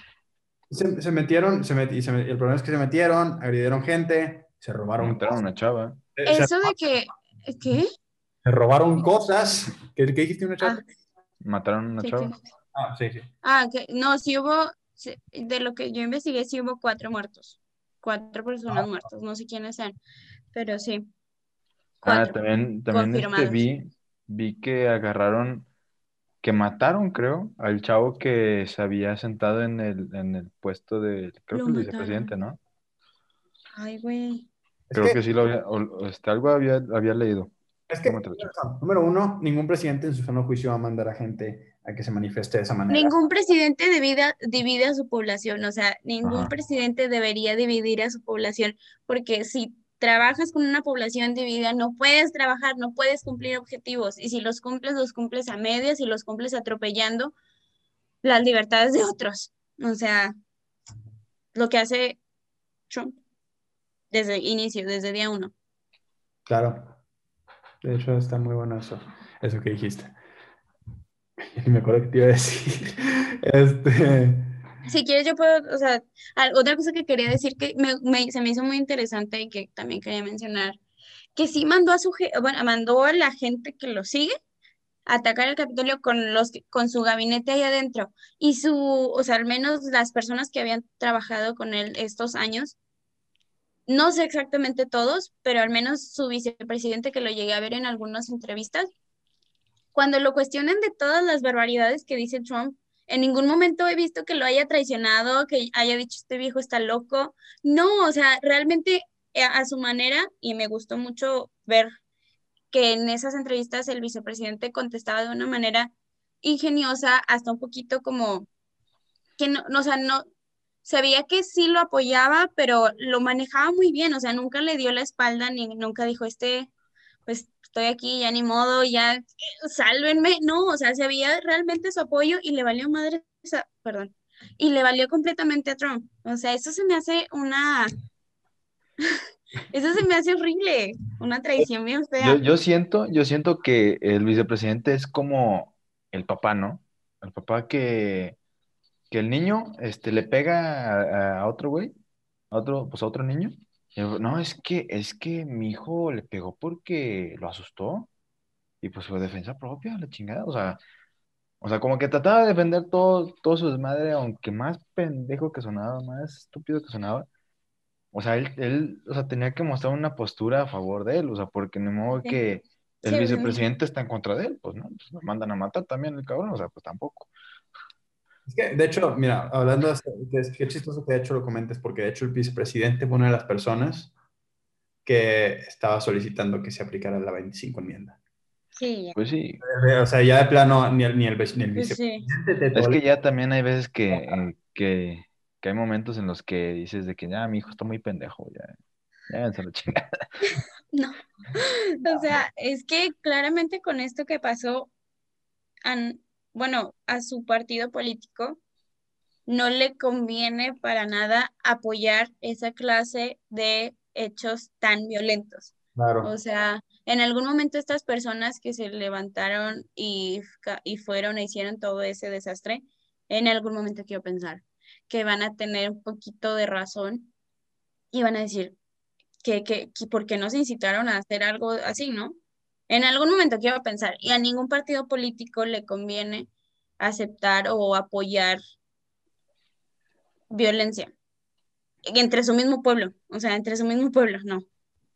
Se, se metieron, se met, y el problema es que se metieron, agredieron gente, se robaron. Mataron a una chava. Eh, Eso de que. ¿Qué? Se robaron cosas. ¿Qué, qué dijiste una chava? Ah. Mataron a una chava. Ah, sí, sí. Ah, que no, sí hubo. De lo que yo investigué, sí hubo cuatro muertos. Cuatro personas ah. muertas. No sé quiénes sean, pero sí. Ah, también, también este, vi, vi que agarraron que mataron, creo, al chavo que se había sentado en el, en el puesto de, creo que el vicepresidente, ¿no? Ay, güey. Creo que... sí lo había, este, algo había, había leído. Es que, número uno, ningún presidente en su sano juicio va a mandar a gente a que se manifieste de esa manera. Ningún presidente divide, divide a su población, o sea, ningún presidente debería dividir a su población, porque si trabajas con una población dividida, no puedes trabajar, no puedes cumplir objetivos. Y si los cumples, los cumples a medias y los cumples atropellando las libertades de otros. O sea, lo que hace Trump desde el inicio, desde día uno. Claro. De hecho, está muy bueno eso, eso que dijiste. Y me acuerdo que te iba a decir. Este si quieres yo puedo, o sea, otra cosa que quería decir que se me hizo muy interesante y que también quería mencionar, que sí mandó a su, bueno, mandó a la gente que lo sigue a atacar el Capitolio con los con su gabinete ahí adentro. Y su, o sea, al menos las personas que habían trabajado con él estos años, no sé exactamente todos, pero al menos su vicepresidente que lo llegué a ver en algunas entrevistas, cuando lo cuestionan de todas las barbaridades que dice Trump, En ningún momento he visto que lo haya traicionado, que haya dicho este viejo está loco. No, o sea, realmente eh, a su manera, y me gustó mucho ver que en esas entrevistas el vicepresidente contestaba de una manera ingeniosa, hasta un poquito como que no, no, o sea, no, sabía que sí lo apoyaba, pero lo manejaba muy bien, o sea, nunca le dio la espalda ni nunca dijo, este, pues estoy aquí, ya ni modo, ya eh, sálvenme, no, o sea, sabía realmente su apoyo y le valió madre, perdón, y le valió completamente a Trump, o sea, eso se me hace una, eso se me hace horrible, una traición bien fea. Yo, siento, yo siento que el vicepresidente es como el papá, ¿no? El papá que que el niño este, le pega a, otro güey, a otro, pues a otro niño. No, es que, es que mi hijo le pegó porque lo asustó. Y pues fue defensa propia, la chingada. O sea, o sea, como que trataba de defender todo, todo su desmadre, aunque más pendejo que sonaba, más estúpido que sonaba. O sea, él, él o sea, tenía que mostrar una postura a favor de él, o sea, porque ni modo que el vicepresidente está en contra de él, pues no, pues lo mandan a matar también el cabrón, o sea, pues tampoco. Es que, de hecho, mira, hablando de esto, qué chistoso que de hecho lo comentes, porque de hecho el vicepresidente fue una de las personas que estaba solicitando que se aplicara la 25 enmienda. Sí. Pues sí. O sea, ya de plano, ni el, ni el, ni el Pues vicepresidente. Es que ya también hay veces que, eh, que, que hay momentos en los que dices de que ya mi hijo está muy pendejo, ya, ya se lo chingada. No. O sea, es que claramente con esto que pasó, han, bueno, a su partido político no le conviene para nada apoyar esa clase de hechos tan violentos. Claro. O sea, en algún momento estas personas que se levantaron y, y fueron e hicieron todo ese desastre, en algún momento quiero pensar que van a tener un poquito de razón y van a decir que, que, que por qué no se incitaron a hacer algo así, ¿no? En algún momento quiero pensar, y a ningún partido político le conviene aceptar o apoyar violencia entre su mismo pueblo, o sea, entre su mismo pueblo, no. Te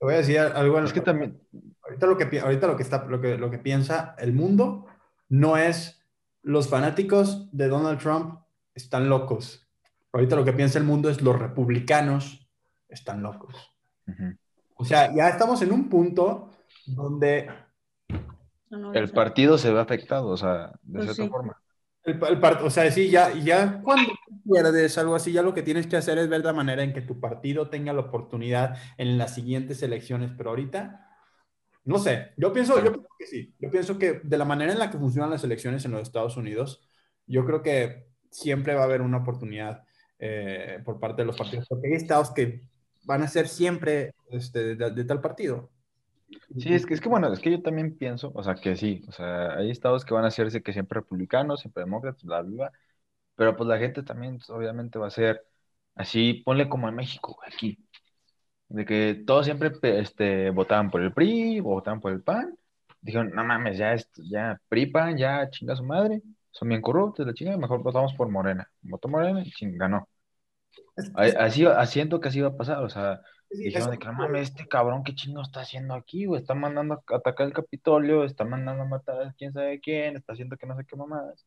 voy a decir algo. Es que también. Ahorita lo que, ahorita lo que, está, lo que, lo que piensa el mundo no es los fanáticos de Donald Trump están locos. Ahorita lo que piensa el mundo es los republicanos están locos. O sea, ya estamos en un punto donde... el partido se ve afectado, o sea, de Pues cierta sí. forma. El, el part- o sea, sí, ya, ya cuando pierdes algo así, ya lo que tienes que hacer es ver la manera en que tu partido tenga la oportunidad en las siguientes elecciones, pero ahorita, no sé, yo pienso, yo pienso que sí, yo pienso que de la manera en la que funcionan las elecciones en los Estados Unidos, yo creo que siempre va a haber una oportunidad eh, por parte de los partidos, porque hay estados que van a ser siempre este, de, de tal partido. Sí, es que, es que bueno, es que yo también pienso, o sea, que sí, o sea, hay estados que van a hacerse que siempre republicanos, siempre demócratas, bla, bla, pero pues la gente también pues, obviamente va a ser así, ponle como en México, aquí, de que todos siempre este, votaban por el PRI votaban por el PAN, dijeron, no mames, ya, esto, ya, PRI, PAN, ya chinga su madre, son bien corruptos, la chinga, mejor votamos por Morena, votó Morena y ching, ganó. Así, así siento que así va a pasar, o sea, sí, Dijeron de que no mames, este cabrón, ¿qué chingo está haciendo aquí, güey? Está mandando a atacar el Capitolio, está mandando a matar a quién sabe quién, está haciendo que no sé qué mamadas.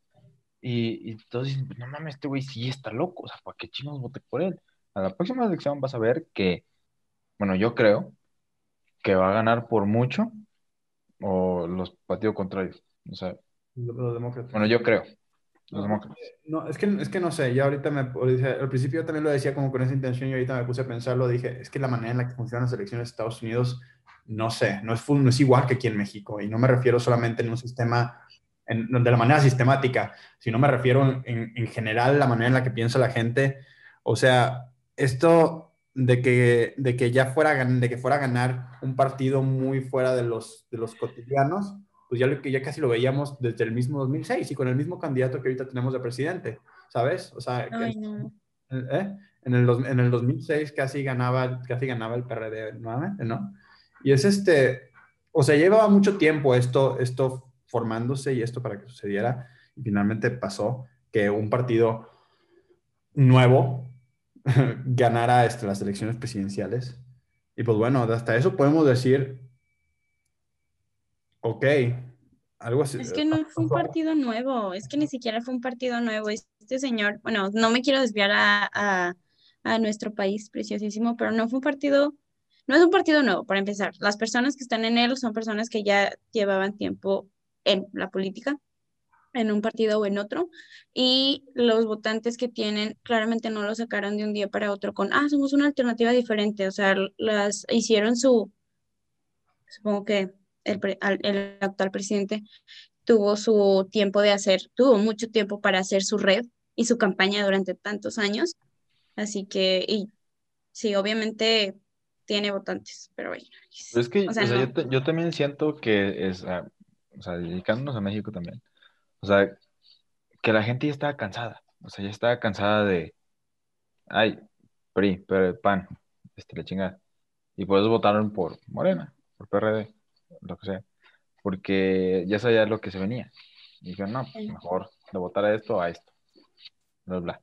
Y, y todos dicen, no mames, este güey sí está loco, o sea, ¿para qué chingos voté por él? A la próxima elección vas a ver que, bueno, yo creo que va a ganar por mucho o los partidos contrarios. O sea, los demócratas. bueno, yo creo, los demócratas. No, es que, es que no sé, ya ahorita me, al principio yo también lo decía como con esa intención y ahorita me puse a pensarlo, dije, es que la manera en la que funcionan las elecciones de Estados Unidos, no sé, no es, no es igual que aquí en México y no me refiero solamente en un sistema, en, de la manera sistemática, sino me refiero en, en general la manera en la que piensa la gente, o sea, esto de que, de que ya fuera, de que fuera a ganar un partido muy fuera de los, de los cotidianos, pues ya, lo que ya casi lo veíamos desde el mismo 2006 y con el mismo candidato que ahorita tenemos de presidente, ¿sabes? O sea, que- Ay, no. ¿eh? en, el, en el 2006 casi ganaba, casi ganaba el PRD nuevamente, ¿no? Y es este, o sea, llevaba mucho tiempo esto, esto formándose y esto para que sucediera y finalmente pasó que un partido nuevo ganara este, las elecciones presidenciales. Y pues bueno, hasta eso podemos decir, ok, Algo así. Es que no fue un partido nuevo, es que ni siquiera fue un partido nuevo. Este señor, bueno, no me quiero desviar a, a, a nuestro país preciosísimo, pero no fue un partido, no es un partido nuevo, para empezar. Las personas que están en él son personas que ya llevaban tiempo en la política, en un partido o en otro, y los votantes que tienen claramente no lo sacaron de un día para otro con, ah, somos una alternativa diferente, o sea, las hicieron su, supongo que el, pre- al- el actual presidente tuvo su tiempo de hacer, tuvo mucho tiempo para hacer su red y su campaña durante tantos años, así que, y sí, obviamente tiene votantes, pero bueno, Pero es que, o o sea, sea, yo, ta- yo también siento que es, ah, o sea, dedicándonos a México también, o sea, que la gente ya estaba cansada, o sea, ya estaba cansada de, ay, PRI, pero PAN, este, la chingada, y por eso votaron por Morena, por PRD, lo que sea, porque ya sabía lo que se venía, y dijeron, no, pues mejor de votar a esto a esto, bla, bla.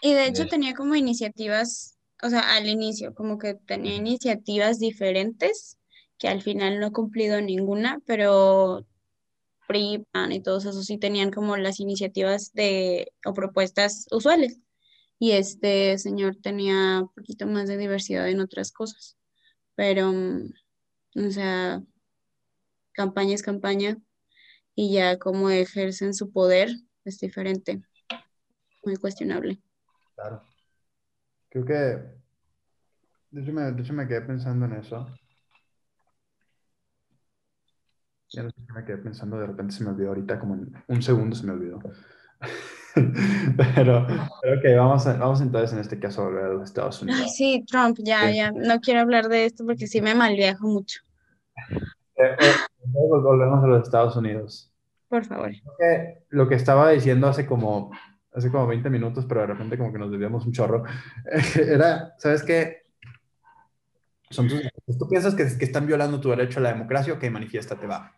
Y de hecho Es- tenía como iniciativas, o sea, al inicio, como que tenía iniciativas diferentes, que al final no ha cumplido ninguna, pero PRI, PAN y todos esos sí tenían como las iniciativas de, o propuestas usuales. Y este señor tenía un poquito más de diversidad en otras cosas. Pero, mm, o sea, campaña es campaña y ya como ejercen su poder es diferente, muy cuestionable. Claro. Creo que, de hecho, me, de hecho me quedé pensando en eso. Ya no sé qué me quedé pensando, de repente se me olvidó ahorita, como en un segundo se me olvidó. Pero, pero ok, vamos, a- vamos entonces en este caso a volver a los Estados Ay, Unidos. sí, Trump, ya, Sí. ya, no quiero hablar de esto porque sí me malviajo mucho. Eh, eh, luego volvemos a los Estados Unidos. Por favor. Lo que estaba diciendo hace como, hace como 20 minutos, pero de repente como que nos desviamos un chorro, era, ¿sabes qué? Son tus, tú piensas que, que están violando tu derecho a la democracia, ok, manifiéstate, va.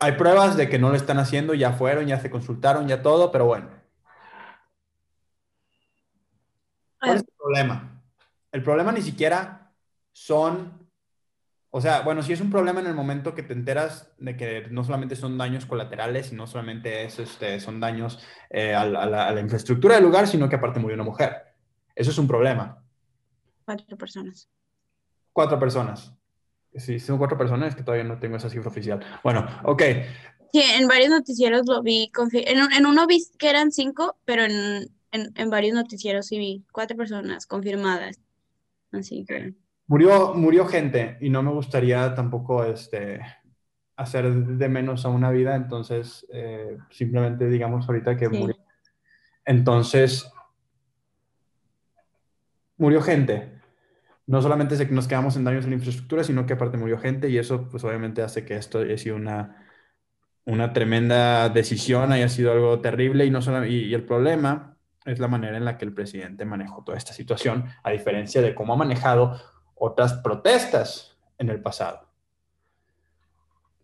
Hay pruebas de que no lo están haciendo, ya fueron, ya se consultaron, ya todo, pero bueno. ¿Cuál es el problema? El problema ni siquiera son, o sea, bueno, sí es un problema en el momento que te enteras de que no solamente son daños colaterales, y no solamente es, este, son daños eh, a, la, a la- infraestructura del lugar, sino que aparte murió una mujer. Eso es un problema. Cuatro personas. Cuatro personas. Sí, son cuatro personas, que todavía no tengo esa cifra oficial. Bueno, ok. Sí, en varios noticieros lo vi, en, en uno vi que eran cinco, pero en, en, en varios noticieros sí vi cuatro personas confirmadas. Así que, Murió, murió gente y no me gustaría tampoco este, hacer de menos a una vida, entonces eh, simplemente digamos ahorita que Sí. murió. Entonces, murió gente. No solamente es que nos quedamos en daños en la infraestructura, sino que aparte murió gente y eso pues obviamente hace que esto haya sido una, una tremenda decisión, haya sido algo terrible y, no solo, y, y el problema es la manera en la que el presidente manejó toda esta situación, a diferencia de cómo ha manejado otras protestas en el pasado.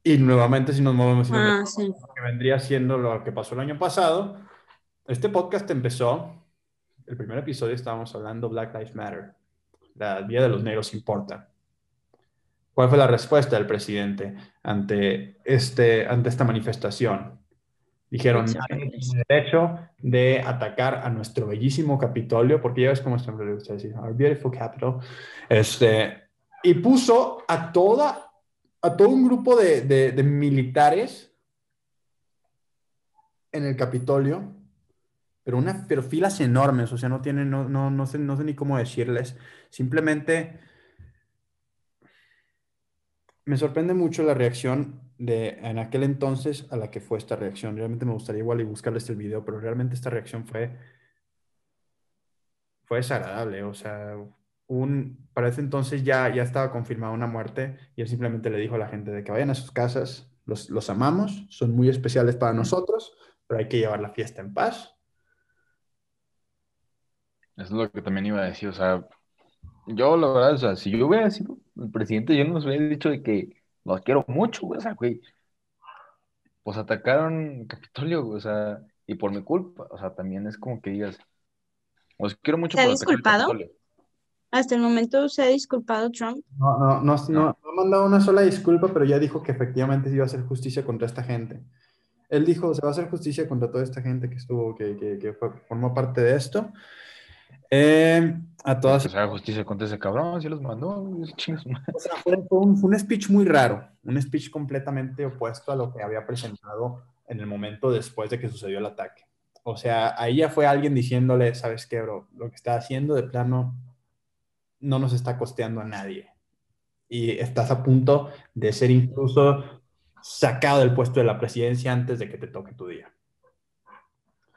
Y nuevamente, si nos movemos, ah, sí. lo que vendría siendo lo que pasó el año pasado, este podcast empezó, el primer episodio estábamos hablando Black Lives Matter, la vida de los negros importa. ¿Cuál fue la respuesta del presidente ante, este, ante esta manifestación? Dijeron, nadie tiene derecho de atacar a nuestro bellísimo Capitolio, porque ya ves cómo siempre le gusta decir, our beautiful Capitol, este, y puso a toda, a todo un grupo de, de, de militares en el Capitolio, pero, una, pero filas enormes, o sea, no tienen, no, no, no, sé, no sé ni cómo decirles, simplemente me sorprende mucho la reacción de en aquel entonces a la que fue esta reacción. Realmente me gustaría igual y buscarles el video, pero realmente esta reacción fue, fue desagradable. O sea, un, para ese entonces ya, ya estaba confirmada una muerte y él simplemente le dijo a la gente de que vayan a sus casas, los, los amamos, son muy especiales para nosotros, pero hay que llevar la fiesta en paz. Eso es lo que también iba a decir, o sea, yo la verdad, o sea, si yo hubiera sido el presidente, yo no les hubiera dicho de que los quiero mucho, güey, o sea, güey, pues atacaron Capitolio, güey, o sea, y por mi culpa, o sea, también es como que digas, los quiero mucho ¿Se ha disculpado? Hasta el momento se ha disculpado Trump. No, no, no, no, no ha mandado una sola disculpa, pero ya dijo que efectivamente se iba a hacer justicia contra esta gente. Él dijo, se va a hacer justicia contra toda esta gente que estuvo, que, que, que fue- formó parte de esto. Eh, a todas Que se haga justicia contra ese cabrón, si los mandó. O sea, fue, un, fue un speech muy raro, un speech completamente opuesto a lo que había presentado en el momento después de que sucedió el ataque. O sea, ahí ya fue alguien diciéndole, ¿sabes qué, bro? Lo que está haciendo de plano no nos está costeando a nadie. Y estás a punto de ser incluso sacado del puesto de la presidencia antes de que te toque tu día.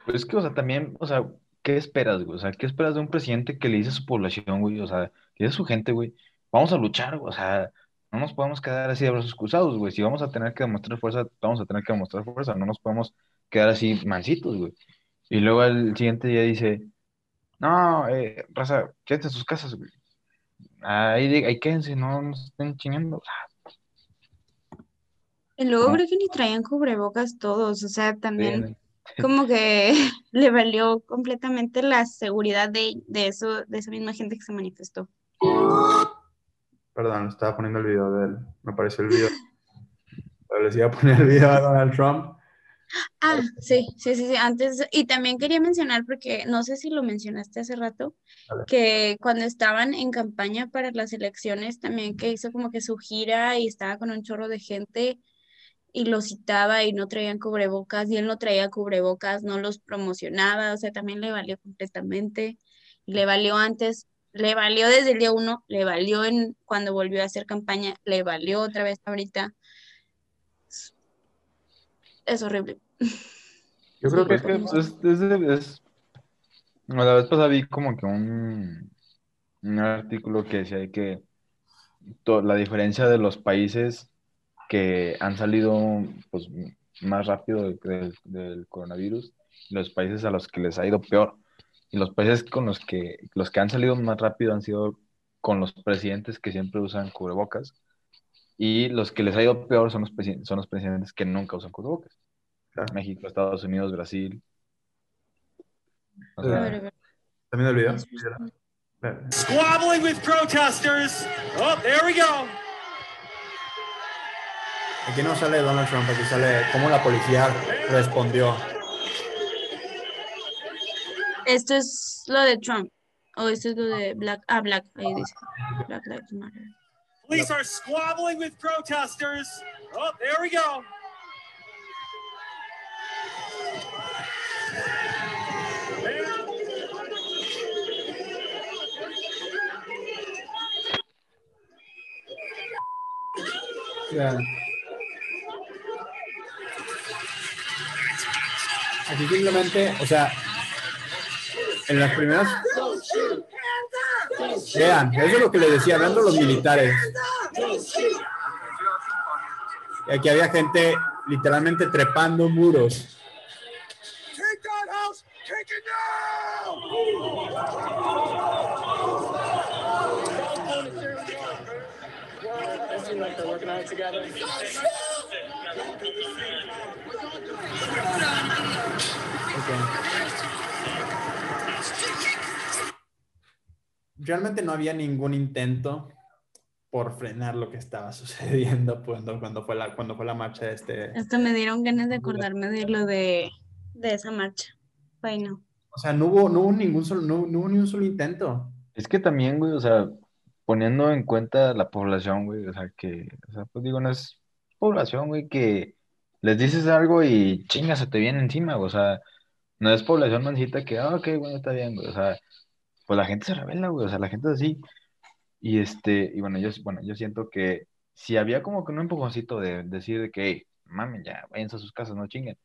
Pero es que, o sea, también, o sea, ¿qué esperas, güey? O sea, ¿qué esperas de un presidente que le dice a su población, güey? O sea, que dice a su gente, güey, vamos a luchar, güey. O sea, no nos podemos quedar así de brazos cruzados, güey. Si vamos a tener que demostrar fuerza, vamos a tener que demostrar fuerza. No nos podemos quedar así mansitos, güey. Y luego el siguiente día dice, no, eh, raza, quédense en sus casas, güey. Ahí, ahí quédense, no nos estén chingando. Y luego creo que ni traían cubrebocas todos, o sea, también como que le valió completamente la seguridad de, de eso, de esa misma gente que se manifestó. Perdón, estaba poniendo el video de él. Me apareció el video. Pero les iba a poner el video de Donald Trump. Ah, sí, sí, sí, sí, antes, y también quería mencionar, porque no sé si lo mencionaste hace rato, que cuando estaban en campaña para las elecciones, también que hizo como que su gira y estaba con un chorro de gente y lo citaba y no traían cubrebocas, y él no traía cubrebocas, no los promocionaba, o sea, también le valió completamente, le valió antes, le valió desde el día uno, le valió en cuando volvió a hacer campaña, le valió otra vez ahorita. Es horrible. Yo creo que Es que es, es, es- La vez pasada vi como que un, un artículo que decía que to- la diferencia de los países que han salido pues, más rápido del, coronavirus los países a los que les ha ido peor. Y los países con los que, los que han salido más rápido han sido con los presidentes que siempre usan cubrebocas. Y los que les ha ido peor son los, son los presidentes que nunca usan cubrebocas. Claro. México, Estados Unidos, Brasil. O Sí. A sea, ver, a ver. ¿Están viendo el video? Es justo. Espera. Squabbling with protesters. Oh, there we go. Aquí no sale Donald Trump, aquí sale cómo la policía respondió. Esto es lo de Trump. O esto es lo de Black. Ah, Black. Ahí dice. Black Lives Matter. Police are squabbling with protesters. Oh, there we go. Aquí simplemente, o sea, en las primeras... Vean, eso es lo que les decía, hablando los militares. Y aquí había gente literalmente trepando muros. Realmente no había ningún intento por frenar lo que estaba sucediendo cuando, cuando, fue, la, cuando fue la marcha de este... Hasta me dieron ganas de acordarme de lo de, de esa marcha. Ay, no. O sea, no hubo, no hubo ningún solo, no, no hubo ni un solo intento. Es que también, güey, o sea, poniendo en cuenta la población, güey, o sea, que, o sea, pues digo, no es población, güey, que les dices algo y chinga, se te viene encima, güey, o sea, no es población mansita que, ah, ok, bueno, está bien, güey, o sea, pues la gente se revela, güey, o sea, la gente es así. Y este, y bueno, yo, bueno, yo siento que si había como que un empujoncito de decir de que, hey, mamen, ya, váyanse a sus casas, no chinguen.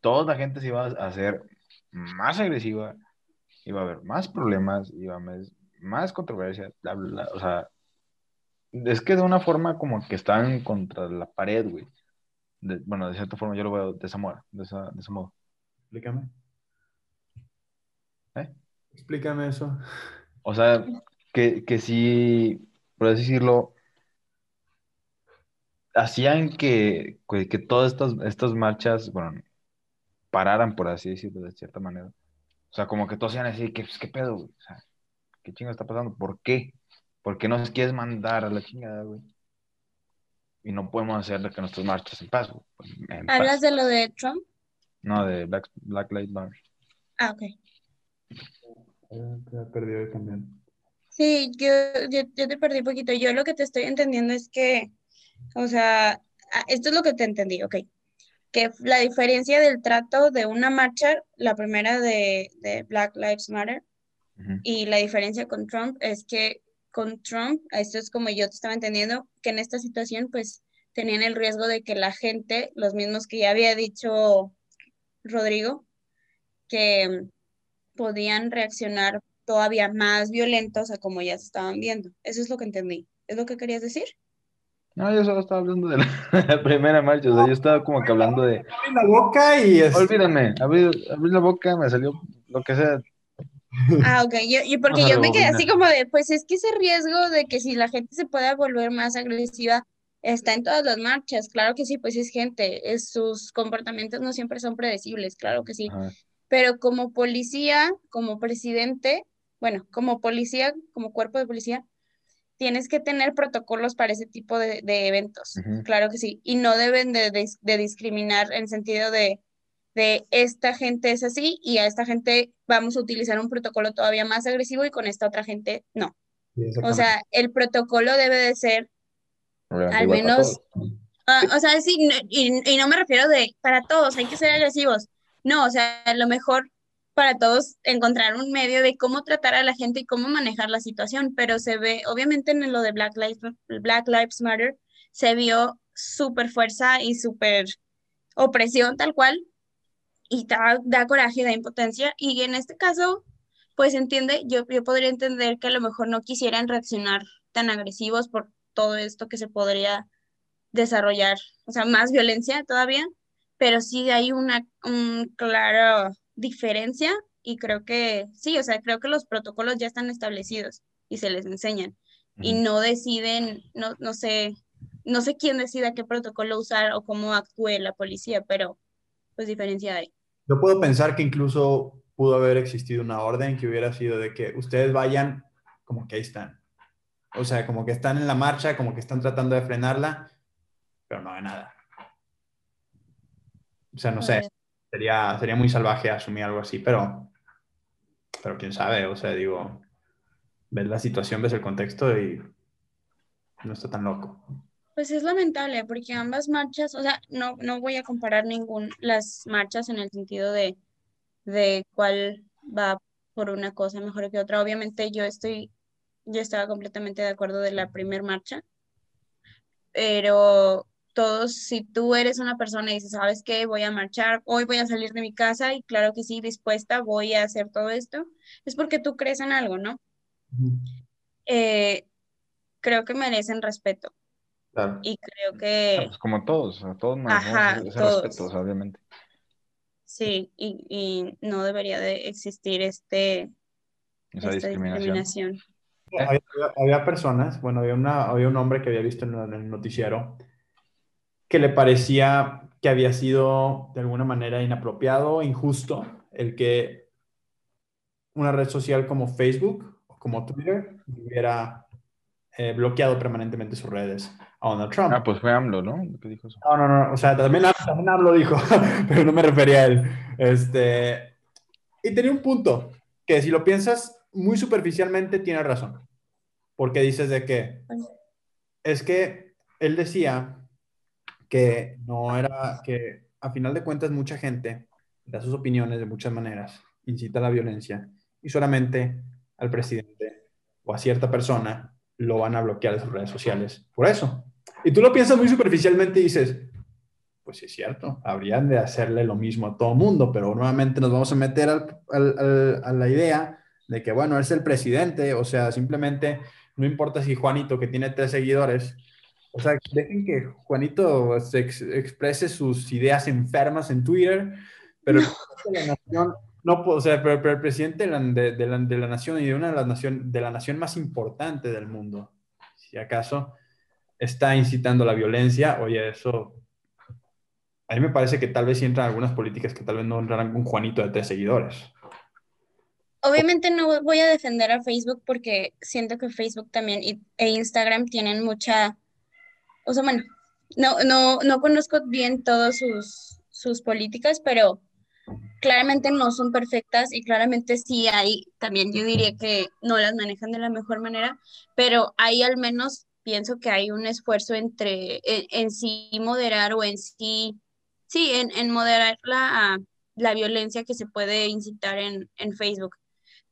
Toda la gente se iba a hacer más agresiva, iba a haber más problemas, iba a haber más controversia, bla, bla, bla. O sea, es que de una forma como que están contra la pared, güey. De- bueno, de cierta forma yo lo veo de esa, moda, de esa, de ese modo. Explícame. ¿Eh? Explícame eso. O sea, que, que sí, por así decirlo, hacían que, que, que todas estas, estas marchas, bueno, pararan, por así decirlo, de cierta manera. O sea, como que todos iban a decir, ¿qué, pues, qué pedo, güey? O sea, ¿qué chingada está pasando? ¿Por qué? ¿Por qué nos quieres mandar a la chingada, güey? Y no podemos hacer que nuestras marchas en paz. güey. En paz. ¿Hablas de lo de Trump? No, de Black, Black Lives Matter. Ah, ok. Eh, Te he perdido también. Sí, yo, yo, yo te perdí un poquito. Yo lo que te estoy entendiendo es que, o sea, ah, esto es lo que te entendí, ok. Que la diferencia del trato de una marcha, la primera de, de Black Lives Matter, Ujú. y la diferencia con Trump es que con Trump, esto es como yo te estaba entendiendo, que en esta situación pues tenían el riesgo de que la gente, los mismos que ya había dicho Rodrigo, que podían reaccionar todavía más violentos a como ya se estaban viendo. Eso es lo que entendí. ¿Es lo que querías decir? No, yo solo estaba hablando de la, la primera marcha, o sea, yo estaba como que hablando de, Abre la boca y es... olvídame, abrí, abrí la boca, me salió lo que sea. Ah, ok. Yo, yo- porque yo me quedé así como de, pues es que ese riesgo de que si la gente se pueda volver más agresiva está en todas las marchas. Claro que sí, pues es gente. Es, sus comportamientos no siempre son predecibles, claro que sí. Ajá. Pero como policía, como presidente, bueno, como policía, como cuerpo de policía, tienes que tener protocolos para ese tipo de, de eventos. Claro que sí. Y no deben de, de discriminar en sentido de, de esta gente es así y a esta gente vamos a utilizar un protocolo todavía más agresivo y con esta otra gente no. O sea, el protocolo debe de ser al menos, ah, o sea, sí, y, y no me refiero de para todos, hay que ser agresivos. No, o sea, a lo mejor para todos encontrar un medio de cómo tratar a la gente y cómo manejar la situación, pero se ve, obviamente en lo de Black Lives, Black Lives Matter, se vio súper fuerza y súper opresión tal cual, y da, da coraje, da impotencia, y en este caso, pues entiende, yo, yo podría entender que a lo mejor no quisieran reaccionar tan agresivos por todo esto que se podría desarrollar, o sea, más violencia todavía, pero sí hay una un clara diferencia y creo que sí, o sea, creo que los protocolos ya están establecidos y se les enseñan y no deciden, no, no sé, no sé quién decida qué protocolo usar o cómo actúe la policía, pero pues diferencia hay. Yo puedo pensar que incluso pudo haber existido una orden que hubiera sido de que ustedes vayan como que ahí están. O sea, como que están en la marcha, como que están tratando de frenarla, pero no hay nada. O sea, no sé, sería, sería muy salvaje asumir algo así, pero, pero quién sabe, o sea, digo, ves la situación, ves el contexto y no está tan loco. Pues es lamentable porque ambas marchas, o sea, no, no voy a comparar ningún, las marchas en el sentido de, de cuál va por una cosa mejor que otra. Obviamente yo estoy, yo estaba completamente de acuerdo de la primer marcha, pero todos, si tú eres una persona y dices, ¿sabes qué? Voy a marchar, hoy voy a salir de mi casa y claro que sí, dispuesta, voy a hacer todo esto, es porque tú crees en algo, ¿no? Eh, creo que merecen respeto Claro. y creo Ah, que... pues como todos, a todos Ajá, ese todos. respeto, obviamente. Sí, y, y no debería de existir este, Esa esta discriminación. discriminación. Había, había- había personas, bueno, había, una, había un hombre que había visto en, el- en el noticiero que le parecía que había sido de alguna manera inapropiado, injusto, el que una red social como Facebook o como Twitter hubiera eh, bloqueado permanentemente sus redes a Donald Trump. Ah, pues fue AMLO, ¿no? ¿Qué dijo eso? No, no, no, o sea, también, también AMLO dijo, pero no me refería a él. Este, y tenía un punto, que si lo piensas muy superficialmente, tiene razón. Porque dices de que es que él decía que no era, que a final de cuentas mucha gente da sus opiniones de muchas maneras, incita a la violencia y solamente al presidente o a cierta persona lo van a bloquear de sus redes sociales por eso. Y tú lo piensas muy superficialmente y dices, pues sí es cierto, habrían de hacerle lo mismo a todo mundo, pero nuevamente nos vamos a meter al- al- al- a la idea de que, bueno, es el presidente, o sea, simplemente no importa si Juanito, que tiene tres seguidores, o sea, dejen que Juanito se ex- exprese sus ideas enfermas en Twitter, pero de la nación, no, o sea, pero, pero el presidente de la, de- de la- de la nación y de una de las nación, de la nación más importante del mundo, si acaso está incitando la violencia, oye, eso a mí me parece que tal vez sí entran algunas políticas que tal vez no entrarán con Juanito de tres seguidores. Obviamente no voy a defender a Facebook porque siento que Facebook también y, e Instagram tienen mucha, o sea, bueno, no, no, no conozco bien todas sus, sus políticas, pero claramente no son perfectas y claramente sí hay, también yo diría que no las manejan de la mejor manera, pero hay al menos, pienso que hay un esfuerzo entre, en, sí moderar o en sí, sí, en, en moderar la, la violencia que se puede incitar en, en Facebook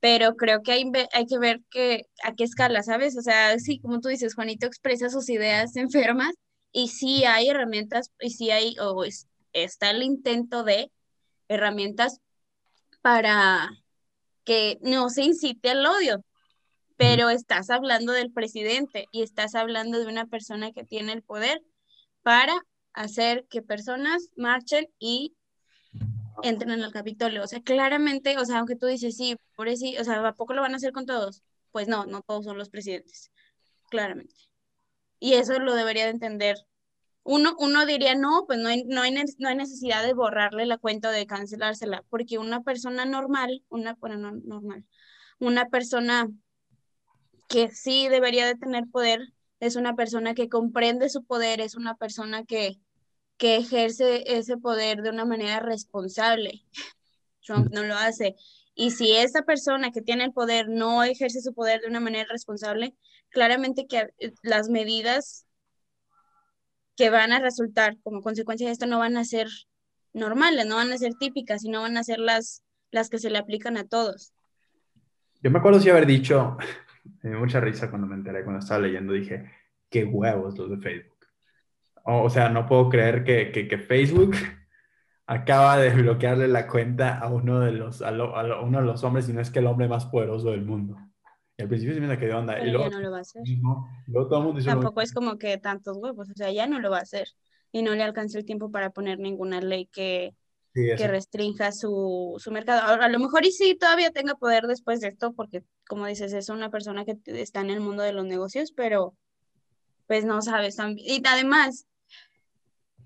pero creo que hay, hay que ver que, a qué escala, ¿sabes? O sea, sí, como tú dices, Juanito expresa sus ideas enfermas y sí hay herramientas y sí hay, o está el intento de herramientas para que no se incite al odio, pero estás hablando del presidente y estás hablando de una persona que tiene el poder para hacer que personas marchen y entren al Capitolio. O sea, claramente, o sea, aunque tú dices, sí, por eso, o sea, ¿a poco lo van a hacer con todos? Pues no, no todos son los presidentes, claramente. Y eso lo debería de entender. Uno, uno diría, no, pues no hay, no, hay, no hay necesidad de borrarle la cuenta o de cancelársela, porque una persona normal, una, bueno, no, normal, una persona que sí debería de tener poder, es una persona que comprende su poder, es una persona que, que ejerce ese poder de una manera responsable. Trump no lo hace. Y si esa persona que tiene el poder no ejerce su poder de una manera responsable, claramente que eh, las medidas que van a resultar como consecuencia de esto no van a ser normales, no van a ser típicas, sino van a ser las, las que se le aplican a todos. Yo me acuerdo si haber dicho, me dio mucha risa cuando me enteré, cuando estaba leyendo, dije, qué huevos los de Facebook. O sea, no puedo creer que, que, Facebook acaba de bloquearle la cuenta a uno de los, a, uno de los hombres, y no es que el hombre más poderoso del mundo. Y al principio se me quedó onda. y luego, ya no lo va a hacer. Tampoco es como que tantos huevos, o sea, ya no lo va a hacer. Y no le alcanza el tiempo para poner ninguna ley que, que restrinja su, su mercado. Ahora, a lo mejor y sí todavía tenga poder después de esto, porque como dices, es una persona que está en el mundo de los negocios, pero pues no sabes. Y además,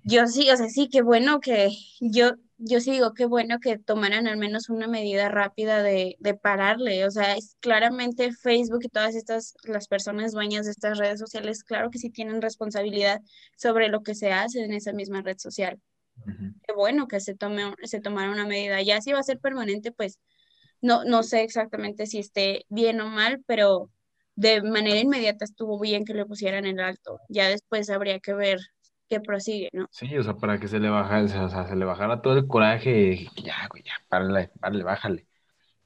yo sí, o sea, sí, qué bueno que yo, yo sí digo, qué bueno que tomaran al menos una medida rápida de, de pararle. O sea, es claramente Facebook y todas estas, las personas dueñas de estas redes sociales, claro que sí tienen responsabilidad sobre lo que se hace en esa misma red social. Qué bueno que se tome, se tomara una medida. Ya si va a ser permanente, pues no, no sé exactamente si esté bien o mal, pero de manera inmediata estuvo bien que le pusieran el alto. Ya después habría que ver que prosigue, ¿no? Sí, o sea, para que se le baja, o sea, se le bajara todo el coraje, ya, güey, ya, párale, párale, bájale.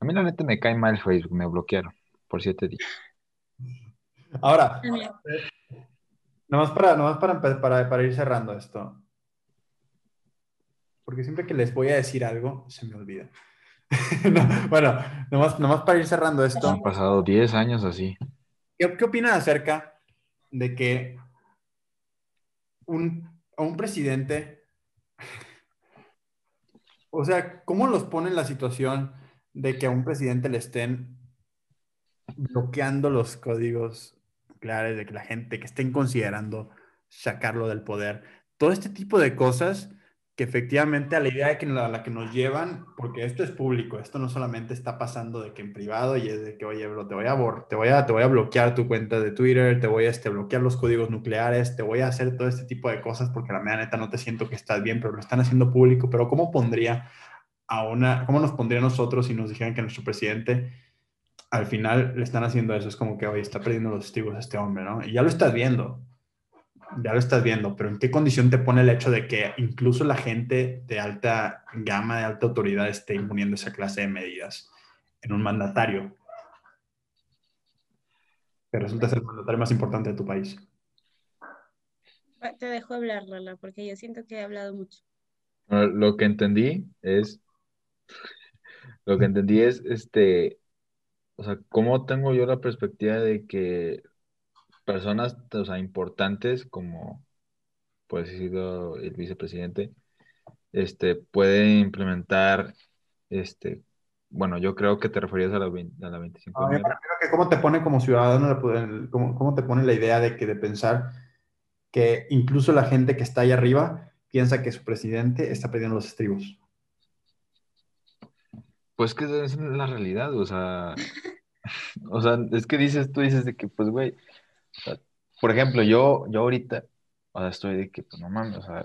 A mí la neta me cae mal Facebook, me bloquearon por siete días. Ahora, eh, nomás para, nomás para, para, para ir cerrando esto, porque siempre que les voy a decir algo, se me olvida. bueno, nomás, nomás, para ir cerrando esto. Han pasado 10 años así. ¿Qué, qué opinan acerca de que un, a un presidente, o sea, ¿cómo los pone en la situación de que a un presidente le estén bloqueando los códigos claros, de que la gente que estén considerando sacarlo del poder? Todo este tipo de cosas que efectivamente a la idea de que la, la, que nos llevan, porque esto es público, esto no solamente está pasando de que en privado y es de que, oye, bro, te voy a, te voy a, te voy a bloquear tu cuenta de Twitter, te voy a este, bloquear los códigos nucleares, te voy a hacer todo este tipo de cosas porque la neta no te siento que estás bien, pero lo están haciendo público, pero ¿cómo pondría a una, cómo nos pondría a nosotros si nos dijeran que nuestro presidente al final le están haciendo eso? Es como que, oye, está perdiendo los testigos este hombre, ¿no? Y ya lo estás viendo ya lo estás viendo, pero ¿en qué condición te pone el hecho de que incluso la gente de alta gama, de alta autoridad, esté imponiendo esa clase de medidas en un mandatario? Que resulta ser el mandatario más importante de tu país. Te dejo hablar, Lala, porque yo siento que he hablado mucho. Lo que entendí es, lo que entendí es, este, o sea, ¿cómo tengo yo la perspectiva de que personas, o sea, importantes como, puede sido el vicepresidente, este, puede implementar, este, bueno, yo creo que te referías a la, a la 25. Ah, que cómo te pone como ciudadano, cómo, cómo te pone la idea de que de pensar que incluso la gente que está ahí arriba piensa que su presidente está perdiendo los estribos. Pues que esa es la realidad, o sea, o sea, es que dices, tú dices de que, pues, güey, o sea, por ejemplo, yo, yo ahorita, o sea, estoy de que, pues, no mames, o sea,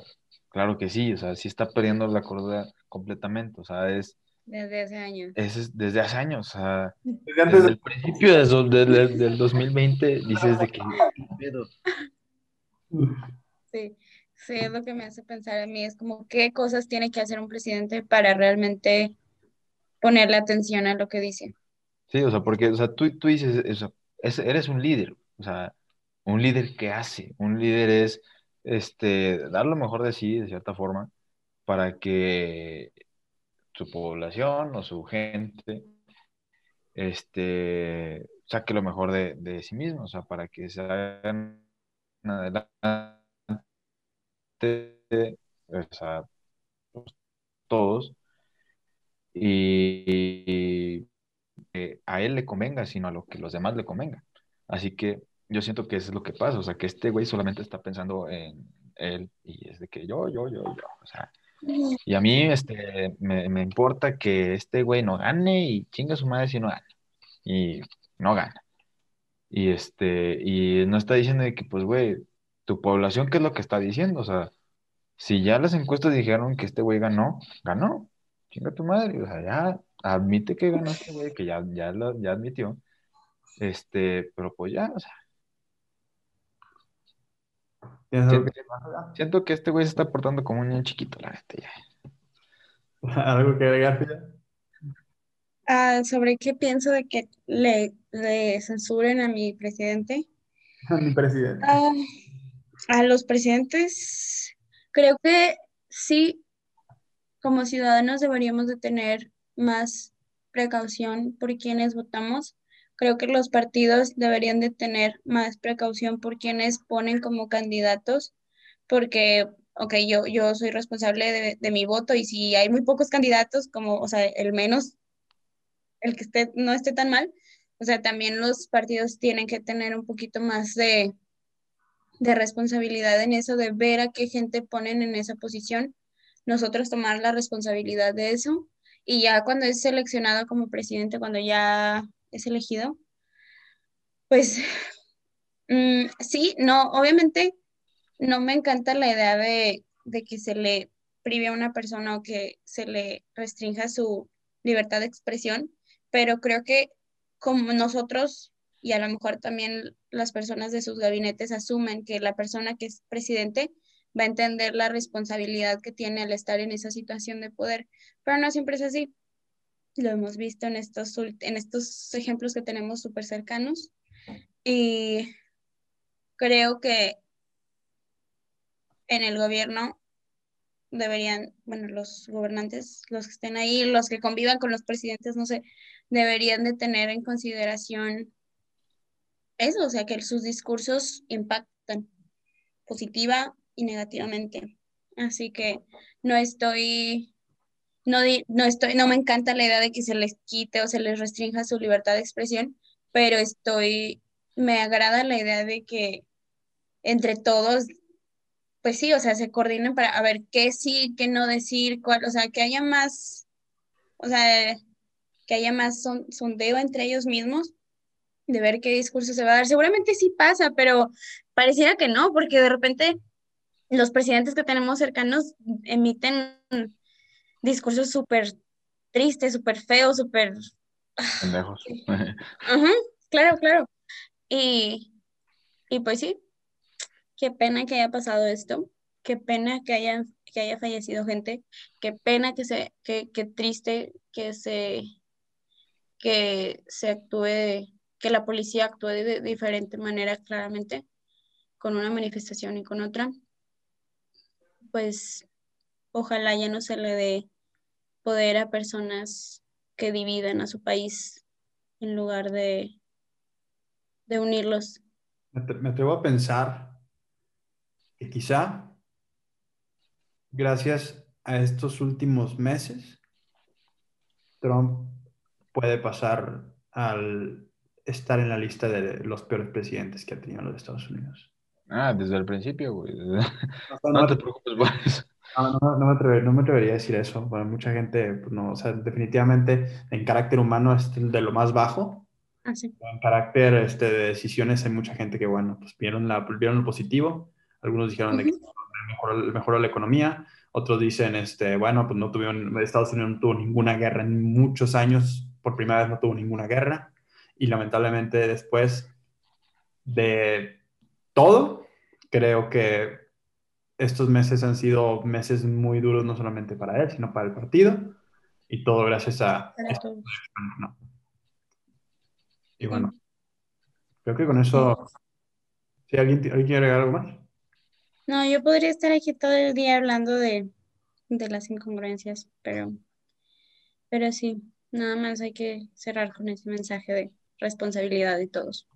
claro que sí, o sea, sí está perdiendo la cordura completamente, o sea, es, Desde hace años. es, es desde hace años, o sea, Desde antes desde de- el principio de so- de- de- del 2020 dices de que. Sí, sí, es lo que me hace pensar a mí, es como qué cosas tiene que hacer un presidente para realmente ponerle atención a lo que dice. Sí, o sea, porque, o sea, tú, tú dices, o sea, es- eres un líder, o sea, un líder que hace, un líder es, este, dar lo mejor de sí, de cierta forma, para que su población o su gente, este, saque lo mejor de, sí mismo, o sea, para que se hagan adelante, o sea, pues, todos, y, que a él le convenga, sino a lo que los demás le convenga. Así que yo siento que eso es lo que pasa, o sea, que este güey solamente está pensando en él y es de que yo, yo, yo, yo, o sea, y a mí este, me, me importa que este güey no gane y chinga su madre si no gana. Y no gana. Y este, y no está diciendo de que, pues, güey, tu población, ¿qué es lo que está diciendo? O sea, si ya las encuestas dijeron que este güey ganó, ganó. Chinga tu madre. O sea, ya admite que ganó este güey, que ya, ya, lo, ya admitió. Este, pero pues ya, o sea, ¿Tienes algo siento, siento que este güey se está portando como un niño chiquito, la neta, ya. algo que agregar, Frida? Ah, sobre qué pienso de que le, le censuren a mi presidente. Mi presidente. Ah, a los presidentes, creo que sí, como ciudadanos deberíamos de tener más precaución por quienes votamos. Creo que los partidos deberían de tener más precaución por quienes ponen como candidatos, porque, ok, yo, yo soy responsable de, de mi voto y si hay muy pocos candidatos, como, o sea, el menos, el que esté, no esté tan mal, o sea, también los partidos tienen que tener un poquito más de, de responsabilidad en eso, de ver a qué gente ponen en esa posición, nosotros tomar la responsabilidad de eso. Y ya cuando es seleccionado como presidente, cuando ya es elegido, pues mm, sí, no, obviamente no me encanta la idea de, de que se le prive a una persona o que se le restrinja su libertad de expresión, pero creo que como nosotros y a lo mejor también las personas de sus gabinetes asumen que la persona que es presidente va a entender la responsabilidad que tiene al estar en esa situación de poder, pero no siempre es así. Lo hemos visto en estos, en estos ejemplos que tenemos súper cercanos y creo que en el gobierno deberían, bueno, los gobernantes, los que estén ahí, los que convivan con los presidentes, no sé, deberían de tener en consideración eso, o sea, que sus discursos impactan positiva y negativamente. Así que no estoy, no, no estoy, no me encanta la idea de que se les quite o se les restrinja su libertad de expresión, pero estoy, me agrada la idea de que entre todos, pues sí, o sea, se coordinen para ver qué sí, qué no decir, cuál, o sea, que haya más, o sea, que haya más son- sondeo entre ellos mismos de ver qué discurso se va a dar. Seguramente sí pasa, pero pareciera que no, porque de repente los presidentes que tenemos cercanos emiten discursos súper tristes, súper feos, súper... Pendejos. Ajá, claro, claro. Y, y pues sí, qué pena que haya pasado esto, qué pena que haya, que haya fallecido gente, qué pena que se, que, qué triste que se, que se actúe, que la policía actúe de diferente manera claramente, con una manifestación y con otra. Pues ojalá ya no se le dé poder a personas que dividan a su país en lugar de, de unirlos. Me atre- me atrevo a pensar que quizá, gracias a estos últimos meses, Trump puede pasar al estar en la lista de los peores presidentes que ha tenido los Estados Unidos. Ah, desde el principio, güey. No no- te preocupes por eso. No, no, no me atrever- no me atrevería a decir eso. Bueno, mucha gente, pues, no, o sea, definitivamente en carácter humano es de lo más bajo. Así. En carácter este, de decisiones hay mucha gente que, bueno, pues vieron, la, vieron lo positivo. Algunos dijeron de que mejoró, mejoró la economía. Otros dicen, este, bueno, pues no tuvieron, Estados Unidos no tuvo ninguna guerra en muchos años. Por primera vez no tuvo ninguna guerra. Y lamentablemente después de todo, creo que estos meses han sido meses muy duros, no solamente para él, sino para el partido. Y todo gracias a... Todos. ¿no? Y bueno, creo que con eso... ¿Sí, ¿alguien, ¿Alguien quiere agregar algo más? No, yo podría estar aquí todo el día hablando de, de las incongruencias, pero, pero sí, nada más hay que cerrar con ese mensaje de responsabilidad de todos.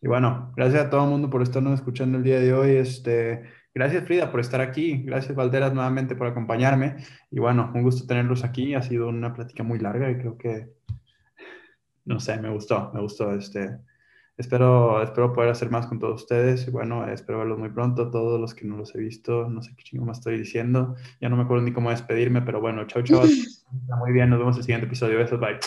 Y bueno, gracias a todo el mundo por estarnos escuchando el día de hoy. Este, gracias Frida por estar aquí. Gracias Valderas nuevamente por acompañarme. Y bueno, un gusto tenerlos aquí. Ha sido una plática muy larga y creo que, no sé, me gustó, me gustó. Este, espero, espero poder hacer más con todos ustedes. Y bueno, espero verlos muy pronto. Todos los que no los he visto, no sé qué chingo más estoy diciendo. Ya no me acuerdo ni cómo despedirme, pero bueno, chau, chau. Muy bien, nos vemos en el siguiente episodio. Besos, bye.